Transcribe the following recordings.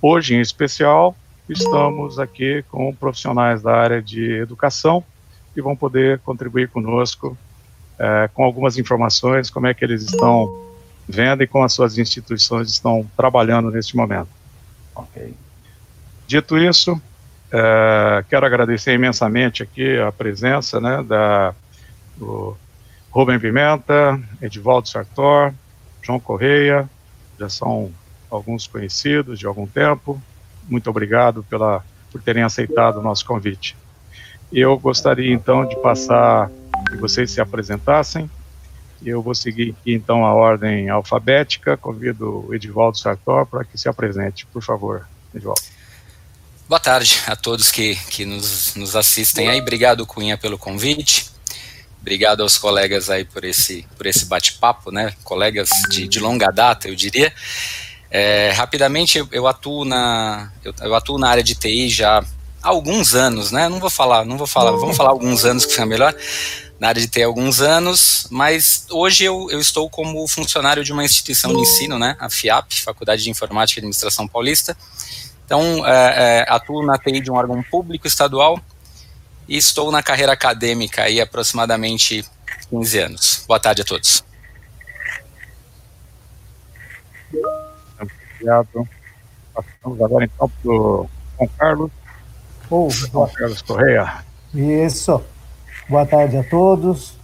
hoje em especial, estamos aqui com profissionais da área de educação que vão poder contribuir conosco é, com algumas informações, como é que eles estão vendo e como as suas instituições estão trabalhando neste momento. Ok. Dito isso, é, quero agradecer imensamente aqui a presença né, da, do Rubem Pimenta, Edivaldo Sartor, João Correia, já são alguns conhecidos de algum tempo. Muito obrigado pela, por terem aceitado o nosso convite. Eu gostaria então de passar que vocês se apresentassem. Eu vou seguir aqui então a ordem alfabética. Convido o Edivaldo Sartor para que se apresente, por favor, Edivaldo. Boa tarde a todos que, que nos, nos assistem aí. Obrigado, Cunha, pelo convite. Obrigado aos colegas aí por esse, por esse bate-papo, né? Colegas de, de longa data, eu diria. É, rapidamente, eu, eu, atuo na eu, eu, atuo na área de TI já há alguns anos, né? Não vou falar, não vou falar, vamos falar alguns anos que fica melhor. Na área de TI há alguns anos, mas hoje eu, eu estou como funcionário de uma instituição de ensino, né? A FIAP, Faculdade de Informática e Administração Paulista. Então, é, é, atuo na TI de um órgão público estadual e estou na carreira acadêmica aí aproximadamente 15 anos. Boa tarde a todos. Obrigado. Passamos agora então para o João Carlos. Oh, João Carlos Correia. Isso. Boa tarde a todos.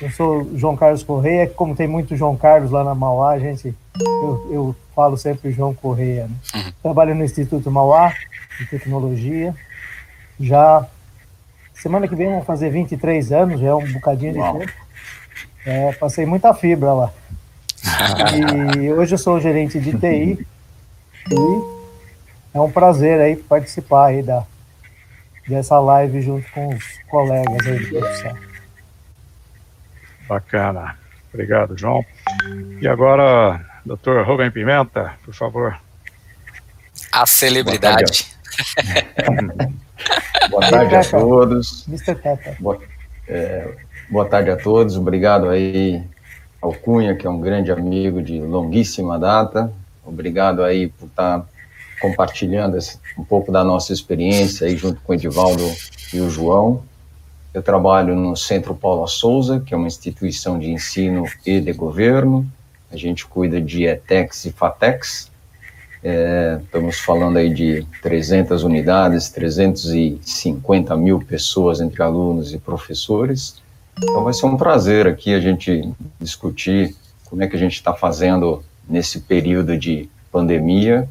Eu sou João Carlos Correia. Como tem muito João Carlos lá na Mauá, a gente, eu, eu falo sempre João Correia. Né? Uhum. Trabalho no Instituto Mauá de Tecnologia. Já semana que vem vão fazer 23 anos, já é um bocadinho de tempo. É, passei muita fibra lá. e hoje eu sou gerente de TI e é um prazer aí participar aí da, dessa live junto com os colegas aí do profissão. Bacana. Obrigado, João. E agora, doutor Rubem Pimenta, por favor. A celebridade. Boa tarde a todos. Boa, é, boa tarde a todos. Obrigado aí ao Cunha, que é um grande amigo de longuíssima data. Obrigado aí por estar compartilhando esse, um pouco da nossa experiência aí junto com o Edivaldo e o João. Eu trabalho no Centro Paula Souza, que é uma instituição de ensino e de governo. A gente cuida de ETEX e FATEX. É, estamos falando aí de 300 unidades, 350 mil pessoas entre alunos e professores. Então vai ser um prazer aqui a gente discutir como é que a gente está fazendo nesse período de pandemia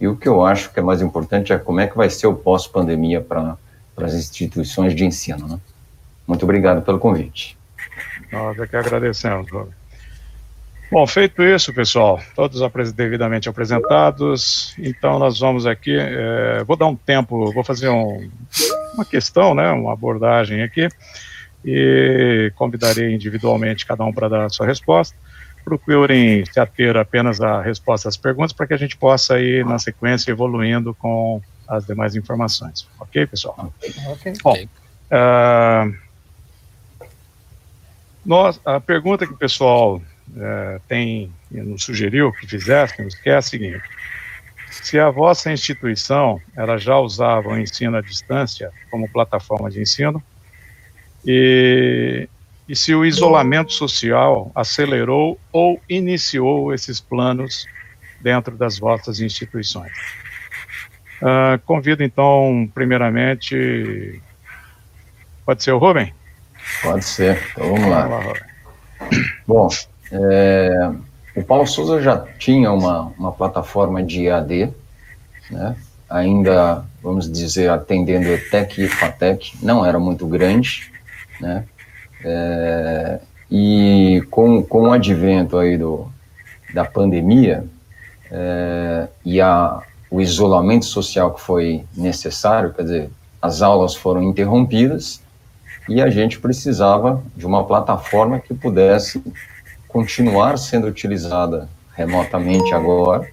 e o que eu acho que é mais importante é como é que vai ser o pós-pandemia para as instituições de ensino. Né? Muito obrigado pelo convite. Nós é que agradecemos. Bom, feito isso, pessoal, todos devidamente apresentados, então nós vamos aqui, é, vou dar um tempo, vou fazer um, uma questão, né, uma abordagem aqui, e convidarei individualmente cada um para dar a sua resposta. Procurem se ater apenas à resposta às perguntas para que a gente possa ir na sequência evoluindo com as demais informações. Ok, pessoal? Ok. Bom, uh, nós, a pergunta que o pessoal uh, tem nos sugeriu que fizéssemos que é a seguinte: se a vossa instituição ela já usava o ensino à distância como plataforma de ensino, e, e se o isolamento social acelerou ou iniciou esses planos dentro das vossas instituições. Uh, convido então, primeiramente, pode ser o Rubem? Pode ser, então vamos lá. Vamos lá Bom, é, o Paulo Souza já tinha uma, uma plataforma de EAD, né? ainda, vamos dizer, atendendo ETEC e FATEC, não era muito grande, né? É, e com, com o advento aí do, da pandemia é, e a, o isolamento social que foi necessário, quer dizer, as aulas foram interrompidas e a gente precisava de uma plataforma que pudesse continuar sendo utilizada remotamente agora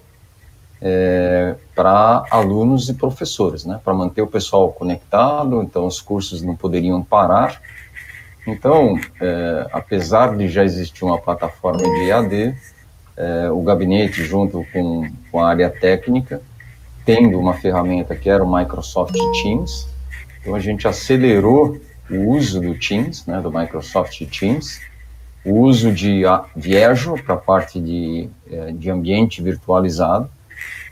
é, para alunos e professores, né, para manter o pessoal conectado, então os cursos não poderiam parar então, é, apesar de já existir uma plataforma de EAD, é, o gabinete, junto com, com a área técnica, tendo uma ferramenta que era o Microsoft Teams. Então a gente acelerou o uso do Teams, né, do Microsoft Teams, o uso de, de Azure para a parte de, eh, de ambiente virtualizado.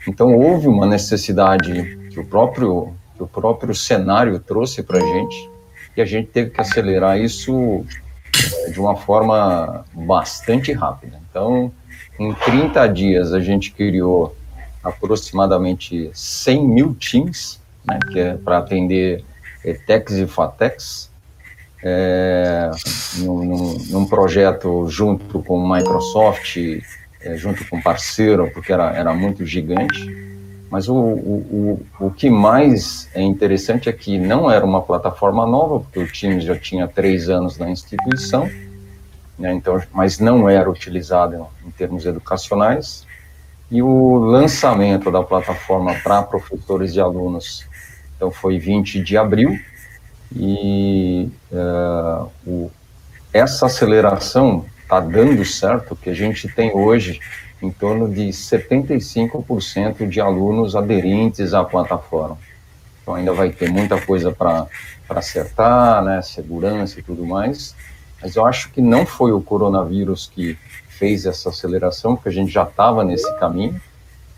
Então houve uma necessidade que o próprio, que o próprio cenário trouxe para a gente e a gente teve que acelerar isso eh, de uma forma bastante rápida. Então, em 30 dias, a gente criou aproximadamente 100 mil teams, né, que é para atender ETEX e FATEX, é, num, num, num, projeto junto com Microsoft, é, junto com parceiro, porque era, era muito gigante. Mas o, o, o, o que mais é interessante é que não era uma plataforma nova, porque o Teams já tinha três anos na instituição, né, então, mas não era utilizado em termos educacionais. E o lançamento da plataforma para professores e alunos, então foi 20 de abril, e uh, o, essa aceleração está dando certo, que a gente tem hoje em torno de 75% de alunos aderentes à plataforma. Então ainda vai ter muita coisa para acertar, né, segurança e tudo mais, mas eu acho que não foi o coronavírus que fez essa aceleração, porque a gente já estava nesse caminho,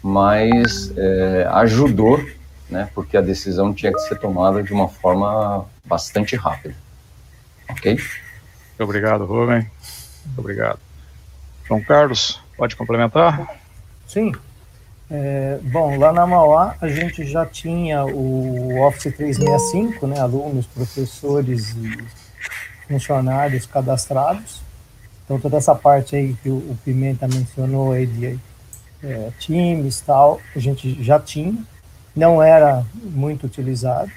mas é, ajudou, né, porque a decisão tinha que ser tomada de uma forma bastante rápida. Ok? Obrigado, Rubem. Obrigado. João Carlos, pode complementar? Sim. É, bom, lá na Mauá a gente já tinha o Office 365, né, alunos, professores e funcionários cadastrados. Então toda essa parte aí que o, Pimenta mencionou aí de é, times tal, a gente já tinha, não era muito utilizado.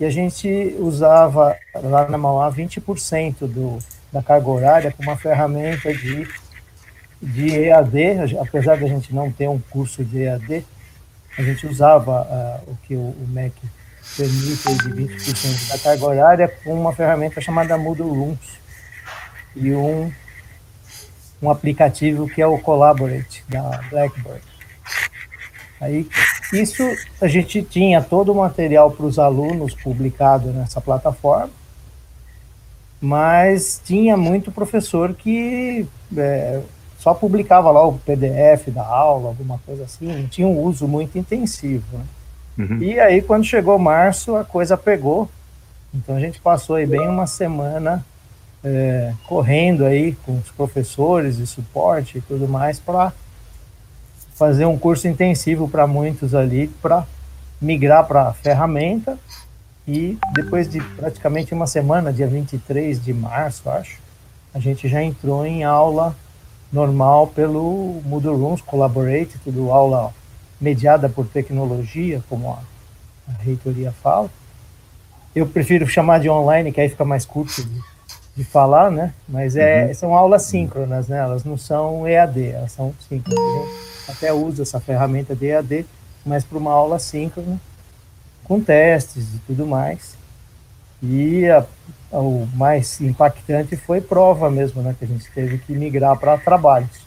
E a gente usava lá na Mauá 20% do, da carga horária com uma ferramenta de, de EAD, apesar de a gente não ter um curso de EAD, a gente usava uh, o que o, o MEC permite de 20% da carga horária com uma ferramenta chamada Moodle Rooms e um, um aplicativo que é o Collaborate da Blackbird. Aí, isso a gente tinha todo o material para os alunos publicado nessa plataforma, mas tinha muito professor que é, só publicava lá o PDF da aula, alguma coisa assim, não tinha um uso muito intensivo. Né? Uhum. E aí, quando chegou março, a coisa pegou. Então a gente passou aí bem uma semana é, correndo aí com os professores de suporte e tudo mais para fazer um curso intensivo para muitos ali para migrar para a ferramenta e depois de praticamente uma semana, dia 23 de março, acho, a gente já entrou em aula normal pelo Moodle Rooms Collaborate, tudo aula mediada por tecnologia, como a, a reitoria fala. Eu prefiro chamar de online, que aí fica mais curto de, de falar, né? Mas é, uhum. são aulas síncronas, né? Elas não são EAD, elas são síncronas. A gente até usa essa ferramenta de EAD, mas para uma aula síncrona com testes e tudo mais. E a, a, o mais impactante foi prova mesmo, né, que a gente teve que migrar para trabalhos.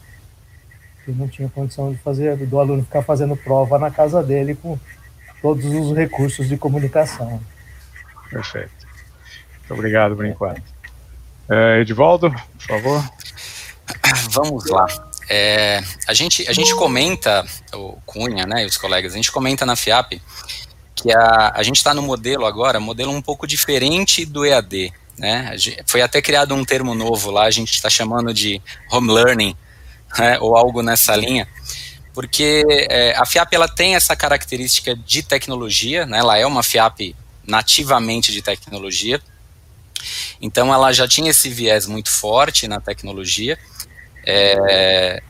Que não tinha condição de fazer, do aluno ficar fazendo prova na casa dele com todos os recursos de comunicação. Perfeito. Muito obrigado por enquanto. É, Edivaldo, por favor. Vamos lá. É, a, gente, a gente comenta, o Cunha né, e os colegas, a gente comenta na FIAP que a, a gente está no modelo agora, modelo um pouco diferente do EAD. Né? Foi até criado um termo novo lá, a gente está chamando de home learning, né, ou algo nessa linha, porque é, a FIAP ela tem essa característica de tecnologia, né, ela é uma FIAP nativamente de tecnologia, então ela já tinha esse viés muito forte na tecnologia, é,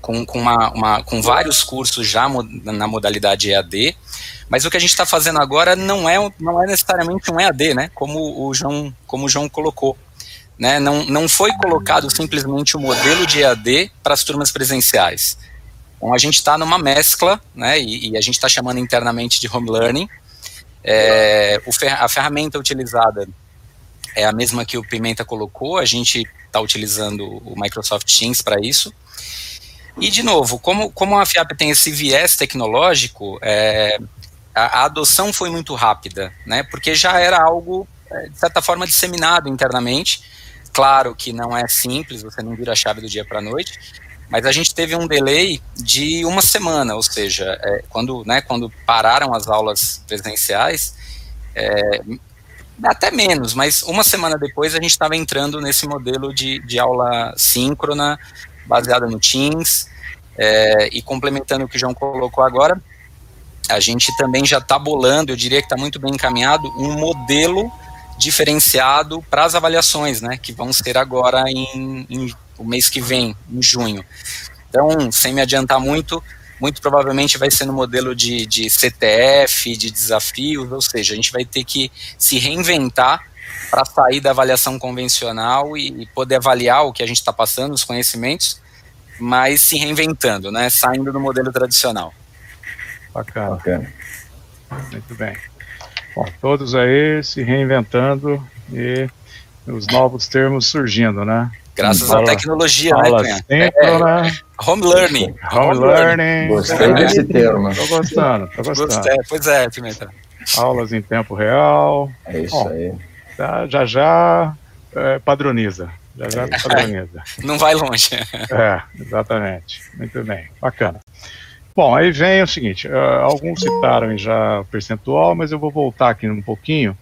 com, com, uma, uma, com vários cursos já na modalidade EAD, mas o que a gente está fazendo agora não é, não é necessariamente um EAD, né? Como o João, como o João colocou. Né? Não, não foi colocado simplesmente o modelo de EAD para as turmas presenciais. Então a gente está numa mescla, né? E, e a gente está chamando internamente de home learning. É, o, a ferramenta utilizada é a mesma que o Pimenta colocou, a gente está utilizando o Microsoft Teams para isso. E, de novo, como, como a FIAP tem esse viés tecnológico, é, a, a, adoção foi muito rápida, né, porque já era algo, é, de certa forma, disseminado internamente. Claro que não é simples, você não vira a chave do dia para a noite, mas a gente teve um delay de uma semana, ou seja, é, quando, né, quando pararam as aulas presenciais, é, até menos, mas uma semana depois a gente estava entrando nesse modelo de, de aula síncrona, baseada no Teams, é, e complementando o que o João colocou agora, a gente também já está bolando, eu diria que está muito bem encaminhado, um modelo diferenciado para as avaliações, né, que vão ser agora em, em o mês que vem, em junho. Então, sem me adiantar muito, muito provavelmente vai ser no modelo de, de CTF, de desafios, ou seja, a gente vai ter que se reinventar para sair da avaliação convencional e, e poder avaliar o que a gente está passando, os conhecimentos, mas se reinventando, né? Saindo do modelo tradicional. Bacana. Bacana. Muito bem. Bom, todos aí se reinventando e os novos termos surgindo, né? Graças à tecnologia, né, Cunha? É, home learning. Home, home learning. Gostei desse termo. Tô gostando, tô gostando. Gostei, pois é, Pimenta. Aulas em tempo real. É isso Bom, aí. Já já, já é, padroniza. Já já padroniza. Não vai longe. É, exatamente. Muito bem, bacana. Bom, aí vem o seguinte, uh, alguns citaram já o percentual, mas eu vou voltar aqui um pouquinho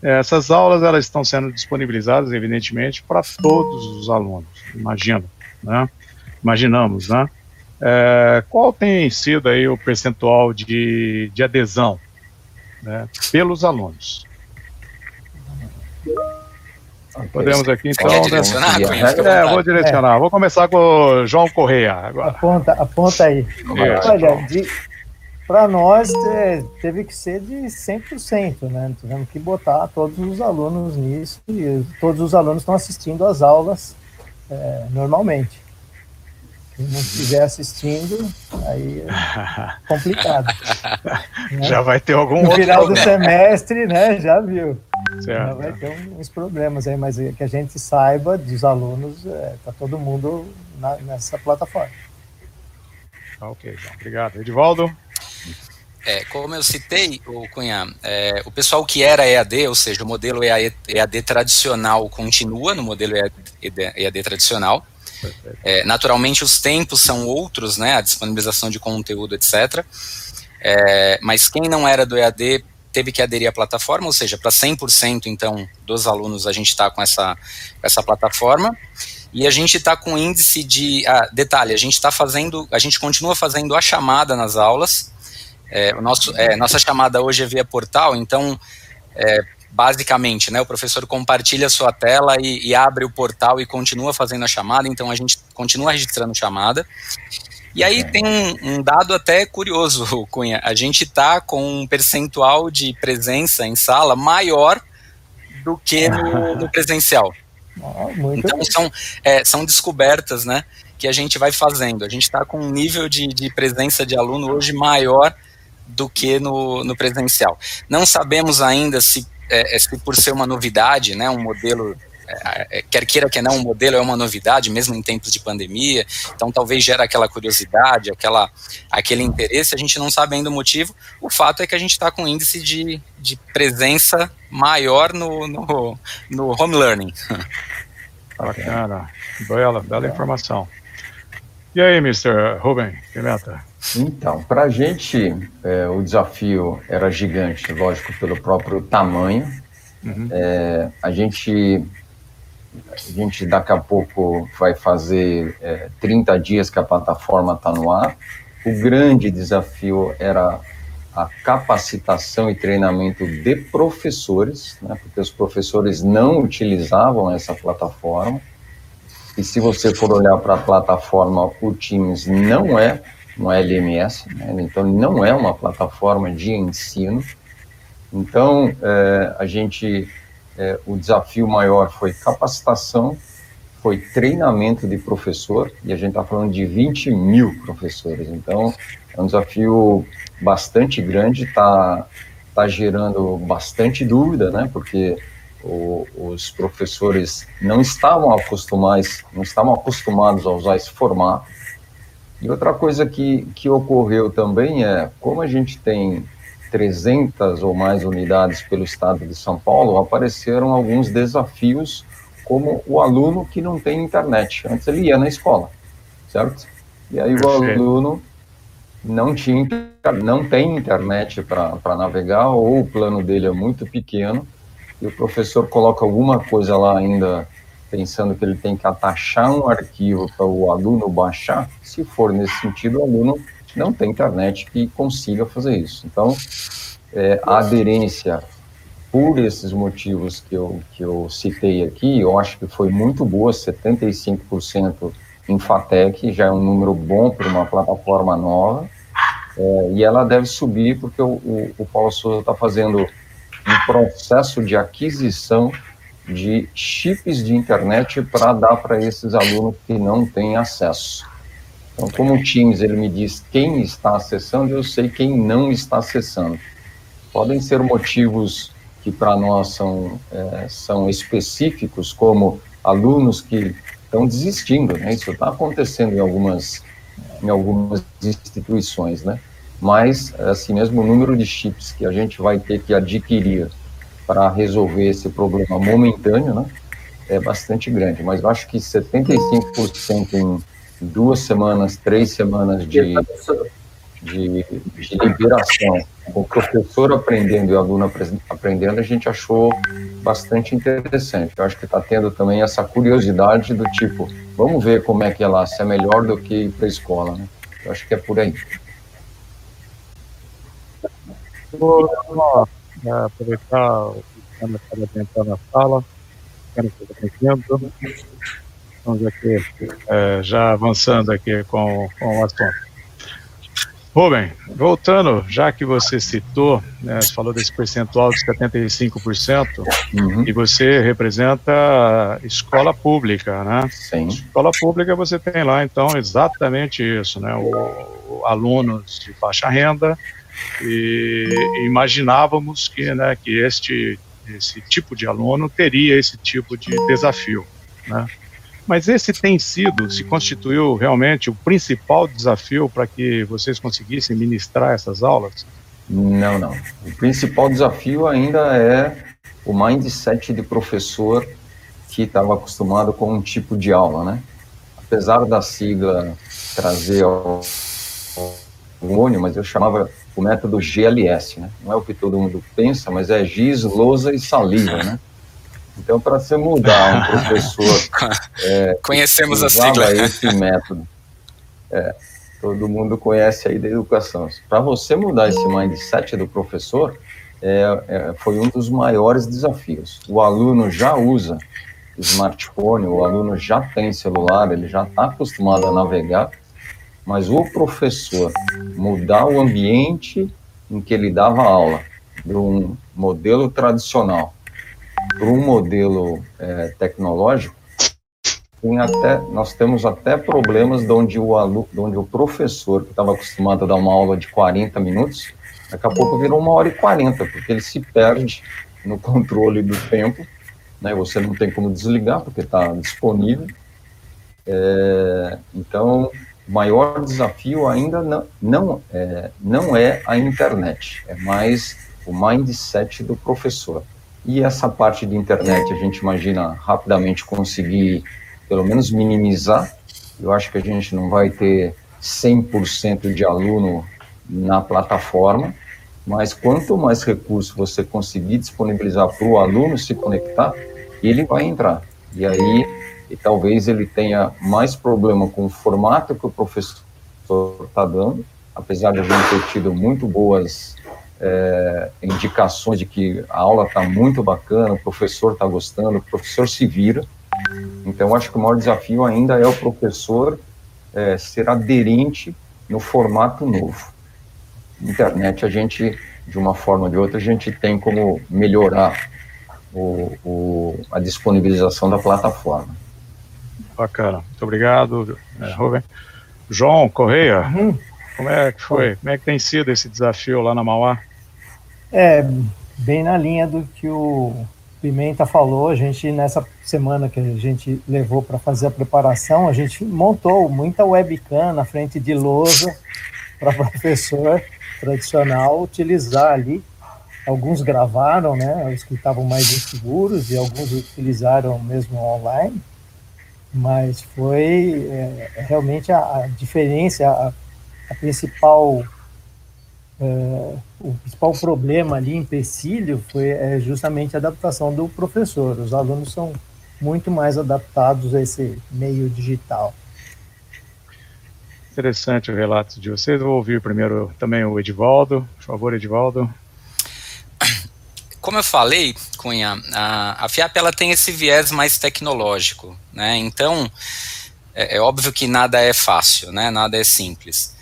essas aulas elas estão sendo disponibilizadas, evidentemente, para todos os alunos, imagino, né? Imaginamos, né? É, qual tem sido aí o percentual de, de adesão né, pelos alunos? Podemos aqui então. Né? Direcionar, é, vou direcionar. É. Vou começar com o João Correia agora. Aponta, aponta aí. Olha, de, para nós é, teve que ser de 100%, né? Tivemos que botar todos os alunos nisso e todos os alunos estão assistindo às aulas é, normalmente. Quem não estiver assistindo, aí é complicado. né? Já vai ter algum no final do semestre, né? Já viu. Certo. Vai ter uns problemas aí, mas que a gente saiba dos alunos, é, tá todo mundo na, nessa plataforma. Ok, obrigado. Edivaldo? É, como eu citei, o Cunha, é, o pessoal que era EAD, ou seja, o modelo EAD, EAD tradicional continua no modelo EAD, EAD tradicional. É, naturalmente, os tempos são outros, né, a disponibilização de conteúdo, etc. É, mas quem não era do EAD teve que aderir à plataforma, ou seja, para 100% então dos alunos a gente está com essa, essa plataforma. E a gente está com índice de. Ah, detalhe, a gente está fazendo, a gente continua fazendo a chamada nas aulas. É, o nosso, é, nossa chamada hoje é via portal, então, é, basicamente, né, o professor compartilha a sua tela e, e, abre o portal e continua fazendo a chamada, então a gente continua registrando chamada. E aí tem um, um dado até curioso, Cunha, a gente está com um percentual de presença em sala maior do que no, no presencial. Ah, então são, é, são descobertas né, que a gente vai fazendo. A gente está com um nível de, de presença de aluno hoje maior do que no, no presencial. Não sabemos ainda se, é, é, se por ser uma novidade, né, um modelo quer queira que não, um modelo é uma novidade, mesmo em tempos de pandemia, então talvez gera aquela curiosidade, aquela, aquele interesse, a gente não sabe ainda o motivo. O fato é que a gente está com um índice de, de presença maior no, no, no home learning. Bacana, bela, bela informação. E aí, Mr. Ruben Pimenta? Então, para a gente, é, o desafio era gigante, lógico, pelo próprio tamanho. Uhum. É, a gente a gente daqui a pouco vai fazer é, 30 dias que a plataforma está no ar. O grande desafio era a capacitação e treinamento de professores, né, porque os professores não utilizavam essa plataforma. E se você for olhar para a plataforma, o Teams não é um LMS, né, então não é uma plataforma de ensino. Então, é, a gente é, o desafio maior foi capacitação, foi treinamento de professor, e a gente está falando de 20 mil professores. Então, é um desafio bastante grande, está tá gerando bastante dúvida, né? Porque o, os professores não estavam acostumados, não estavam acostumados a usar esse formato. E outra coisa que, que ocorreu também é, como a gente tem 300 ou mais unidades pelo estado de São Paulo, apareceram alguns desafios, como o aluno que não tem internet. Antes ele ia na escola, certo? E aí o aluno não, tinha, não tem internet para navegar, ou o plano dele é muito pequeno, e o professor coloca alguma coisa lá ainda pensando que ele tem que atachar um arquivo para o aluno baixar, se for nesse sentido, o aluno não tem internet que consiga fazer isso. Então, é, a aderência, por esses motivos que eu, que eu citei aqui, eu acho que foi muito boa, 75% em FATEC, já é um número bom para uma plataforma nova, é, e ela deve subir porque o, o, o Paulo Souza está fazendo um processo de aquisição de chips de internet para dar para esses alunos que não têm acesso. Então, como o Teams ele me diz quem está acessando, eu sei quem não está acessando. Podem ser motivos que para nós são, é, são específicos, como alunos que estão desistindo, né? Isso está acontecendo em algumas, em algumas instituições, né? Mas, assim mesmo, o número de chips que a gente vai ter que adquirir para resolver esse problema momentâneo, né, é bastante grande. Mas eu acho que 75% em duas semanas, três semanas de, de, de liberação, o professor aprendendo e o aluno aprendendo, a gente achou bastante interessante. Eu acho que está tendo também essa curiosidade do tipo, vamos ver como é que é lá, se é melhor do que para a escola. Né? Eu acho que é por aí. Vou aproveitar o que tentando na sala, quero que Estamos aqui é, já avançando aqui com, com o assunto. Rubem, voltando, já que você citou, né, você falou desse percentual de 75%, uhum. e você representa escola pública, né? Sim. Escola pública você tem lá, então, exatamente isso, né? O, o alunos de baixa renda, e imaginávamos que, né, que este esse tipo de aluno teria esse tipo de desafio, né? Mas esse tem sido, se constituiu realmente o principal desafio para que vocês conseguissem ministrar essas aulas? Não, não. O principal desafio ainda é o mindset de professor que estava acostumado com um tipo de aula, né? Apesar da sigla trazer hormônio, mas eu chamava o método GLS, né? Não é o que todo mundo pensa, mas é giz, lousa e saliva, né? Então, para você mudar um professor... É, Conhecemos a sigla. esse método. É, todo mundo conhece aí da educação. Para você mudar esse mindset do professor, é, é, foi um dos maiores desafios. O aluno já usa smartphone, o aluno já tem celular, ele já está acostumado a navegar, mas o professor mudar o ambiente em que ele dava aula, de um modelo tradicional para um modelo é, tecnológico, até, nós temos até problemas de onde o, aluno, onde o professor, que estava acostumado a dar uma aula de 40 minutos, daqui a pouco virou uma hora e 40, porque ele se perde no controle do tempo, né, você não tem como desligar, porque está disponível. É, então, o maior desafio ainda não, não, é, não é a internet, é mais o mindset do professor. E essa parte de internet a gente imagina rapidamente conseguir, pelo menos, minimizar. Eu acho que a gente não vai ter 100% de aluno na plataforma, mas quanto mais recurso você conseguir disponibilizar para o aluno se conectar, ele vai entrar. E aí e talvez ele tenha mais problema com o formato que o professor está dando, apesar de a gente ter tido muito boas é, indicações de que a aula está muito bacana, o professor está gostando, o professor se vira. Então, acho que o maior desafio ainda é o professor é, ser aderente no formato novo. Internet, a gente, de uma forma ou de outra, a gente tem como melhorar o, o, a disponibilização da plataforma. Bacana. Muito obrigado, é, Rubem. João Correia, uhum. como é que foi? Como é que tem sido esse desafio lá na Mauá? É, bem na linha do que o, Pimenta falou, a gente nessa semana que a gente levou para fazer a preparação, a gente montou muita webcam na frente de lousa para professor tradicional utilizar ali. Alguns gravaram, né, os que estavam mais inseguros e alguns utilizaram mesmo online. Mas foi é, realmente a, a diferença, a, a principal é, o principal problema ali, empecilho, foi é, justamente a adaptação do professor. Os alunos são muito mais adaptados a esse meio digital. Interessante o relato de vocês. Vou ouvir primeiro também o Edivaldo. Por favor, Edivaldo. Como eu falei, Cunha, a, a FIAP ela tem esse viés mais tecnológico, né? Então, é, é óbvio que nada é fácil, né? Nada é simples.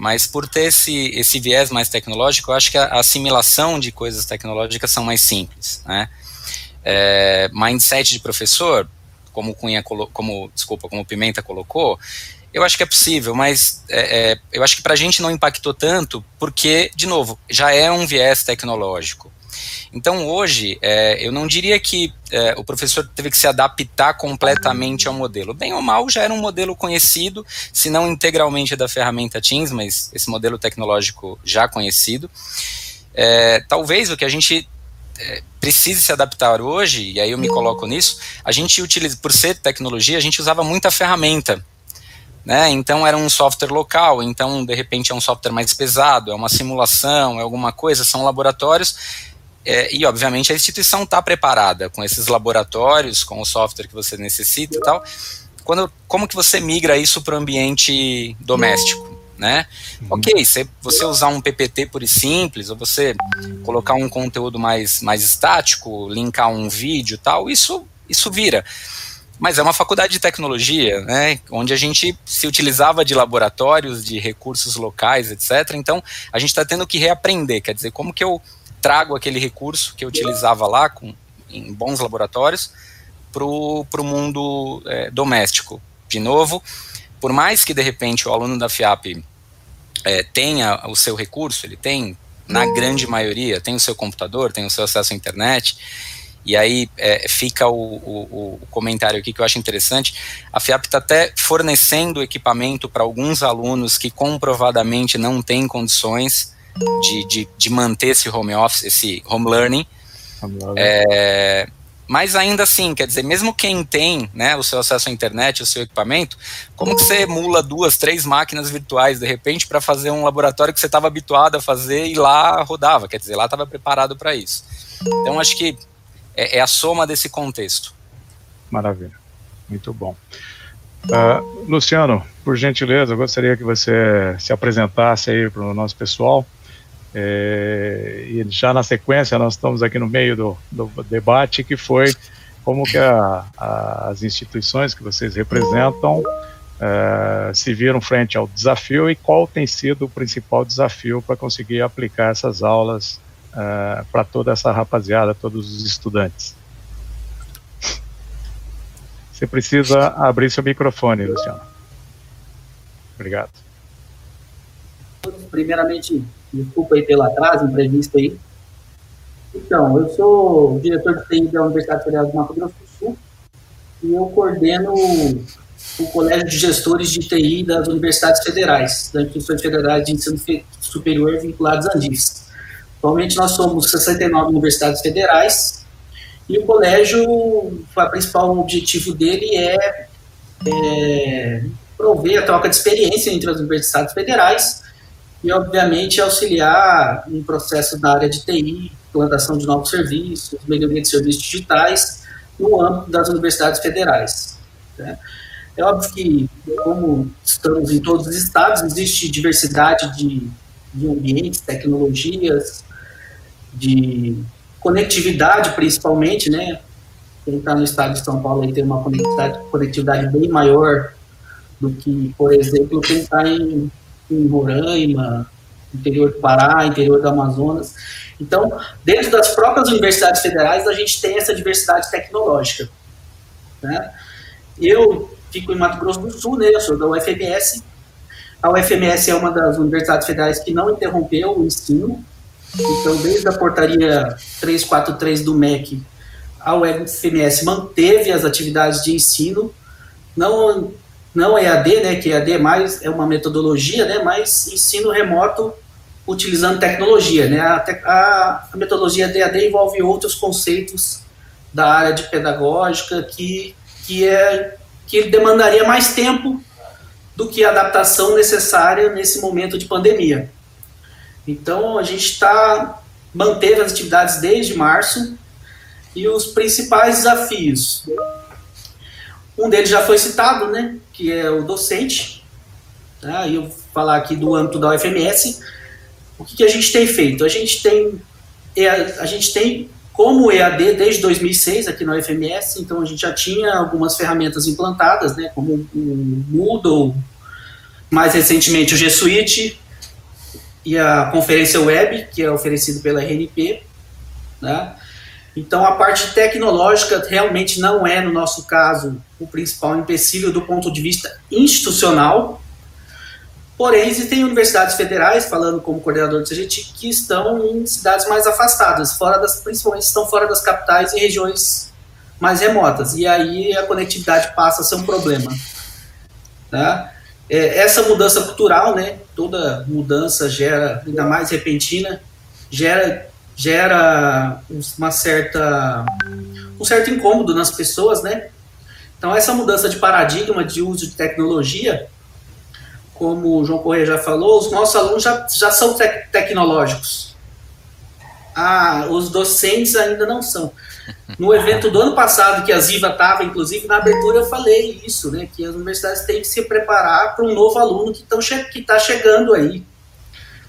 Mas por ter esse, esse viés mais tecnológico, eu acho que a assimilação de coisas tecnológicas são mais simples, né? É, mindset de professor, como Cunha como desculpa, como Pimenta colocou, eu acho que é possível, mas é, é, eu acho que para a gente não impactou tanto, porque, de novo, já é um viés tecnológico. Então, hoje, é, eu não diria que é, o professor teve que se adaptar completamente ao modelo. Bem ou mal, já era um modelo conhecido, se não integralmente da ferramenta Teams, mas esse modelo tecnológico já conhecido. É, talvez o que a gente é, precise se adaptar hoje, e aí eu me coloco nisso, a gente utiliza, por ser tecnologia, a gente usava muita ferramenta. Né? Então era um software local, então de repente é um software mais pesado, é uma simulação, é alguma coisa, são laboratórios é, e, obviamente, a instituição está preparada com esses laboratórios, com o software que você necessita e tal. Quando, como que você migra isso para o ambiente doméstico? Né? Uhum. Ok, se você usar um PPT puro e simples, ou você colocar um conteúdo mais, mais estático, linkar um vídeo tal, isso, isso vira. Mas é uma faculdade de tecnologia, né, onde a gente se utilizava de laboratórios, de recursos locais, etc. Então, a gente está tendo que reaprender, quer dizer, como que eu trago aquele recurso que eu utilizava lá com, em bons laboratórios para o mundo é, doméstico. De novo, por mais que de repente o aluno da FIAP é, tenha o seu recurso, ele tem, na grande maioria, tem o seu computador, tem o seu acesso à internet, e aí é, fica o, o, o, comentário aqui que eu acho interessante. A FIAP está até fornecendo equipamento para alguns alunos que comprovadamente não têm condições de, de, de manter esse home office, esse home learning. Home learning. É, mas ainda assim, quer dizer, mesmo quem tem né, o seu acesso à internet, o seu equipamento, como que você emula duas, três máquinas virtuais de repente para fazer um laboratório que você estava habituado a fazer e lá rodava? Quer dizer, lá estava preparado para isso. Então acho que é, é, a soma desse contexto. Maravilha, muito bom. Uh, Luciano, por gentileza, eu gostaria que você se apresentasse aí para o nosso pessoal. É, e já na sequência, nós estamos aqui no meio do, do debate, que foi como que a, a, as instituições que vocês representam é, se viram frente ao desafio e qual tem sido o principal desafio para conseguir aplicar essas aulas é, para toda essa rapaziada, todos os estudantes. Você precisa abrir seu microfone, Luciano. Obrigado. Primeiramente, Desculpa aí pelo atraso, imprevisto aí. Então, eu sou diretor de TI da Universidade Federal do Mato Grosso do Sul e eu coordeno o Colégio de Gestores de TI das Universidades Federais, das Instituições Federais de Ensino Superior vinculadas à ANDIS. Atualmente nós somos 69 universidades federais e o colégio, o principal objetivo dele é, é prover a troca de experiência entre as universidades federais e, obviamente, auxiliar em processos da área de TI, implantação de novos serviços, melhoria de serviços digitais no âmbito das universidades federais. Né? É óbvio que, como estamos em todos os estados, existe diversidade de, de ambientes, tecnologias, de conectividade, principalmente, né? Quem está no estado de São Paulo aí tem uma conectividade, conectividade bem maior do que, por exemplo, quem está em em Roraima, interior do Pará, interior do Amazonas. Então, dentro das próprias universidades federais, a gente tem essa diversidade tecnológica. Né? Eu fico em Mato Grosso do Sul, né? eu sou da UFMS. A UFMS é uma das universidades federais que não interrompeu o ensino. Então, desde a portaria 343 do MEC, a UFMS manteve as atividades de ensino, não, não EAD, né, que EAD é mais é uma metodologia, né, mas ensino remoto utilizando tecnologia. Né, a, a, a metodologia EAD envolve outros conceitos da área de pedagógica que, que, é, que demandaria mais tempo do que a adaptação necessária nesse momento de pandemia. Então, a gente está manteve as atividades desde março e os principais desafios. Um deles já foi citado, né, que é o docente. Tá? E eu falar aqui do âmbito da UFMS. O que, que a gente tem feito? A gente tem, a gente tem como EAD desde 2006 aqui na UFMS, então a gente já tinha algumas ferramentas implantadas, né, como o Moodle, mais recentemente o G Suite e a conferência web, que é oferecido pela RNP, né? Então a parte tecnológica realmente não é, no nosso caso, o principal empecilho do ponto de vista institucional, Porém, existem universidades federais, falando como coordenador do CGT, que estão em cidades mais afastadas, fora das, principalmente estão fora das capitais e regiões mais remotas. E aí a conectividade passa a ser um problema. Né? É, essa mudança cultural, né, toda mudança gera, ainda mais repentina, gera, gera uma certa, um certo incômodo nas pessoas, né? Então, essa mudança de paradigma de uso de tecnologia como o João Correia já falou, os nossos alunos já, já são tecnológicos. Ah, os docentes ainda não são. No evento do ano passado, que a Ziva estava, inclusive, na abertura eu falei isso, né? Que as universidades têm que se preparar para um novo aluno que está chegando aí.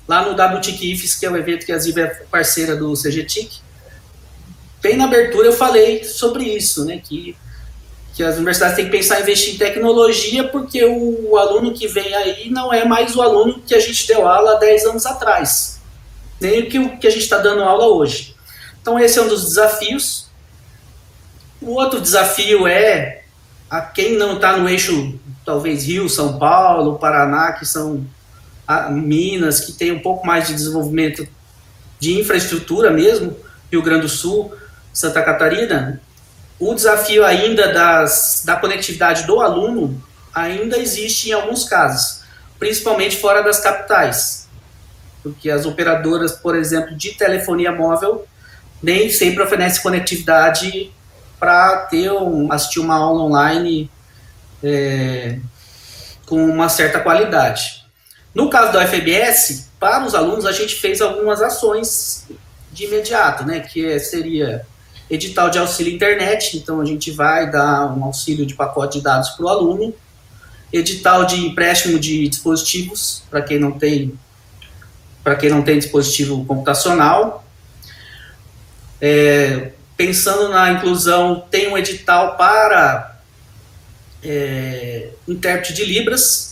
Lá no WTIC IFES, que é o evento que a Ziva é parceira do CGTIC, bem na abertura eu falei sobre isso, né? Que que as universidades têm que pensar em investir em tecnologia, porque o, o aluno que vem aí não é mais o aluno que a gente deu aula há 10 anos atrás, nem o que, que a gente está dando aula hoje. Então, esse é um dos desafios. O outro desafio é a quem não está no eixo, talvez Rio, São Paulo, Paraná, que são Minas, que tem um pouco mais de desenvolvimento de infraestrutura mesmo, Rio Grande do Sul, Santa Catarina, o desafio ainda das, da conectividade do aluno ainda existe em alguns casos, principalmente fora das capitais, porque as operadoras, por exemplo, de telefonia móvel, nem sempre oferecem conectividade para ter um, assistir uma aula online é, com uma certa qualidade. No caso da UFBS, para os alunos, a gente fez algumas ações de imediato, né, que é, seria edital de auxílio internet, então a gente vai dar um auxílio de pacote de dados para o aluno, edital de empréstimo de dispositivos para quem não tem para quem não tem dispositivo computacional. É, pensando na inclusão, tem um edital para é, intérprete de Libras.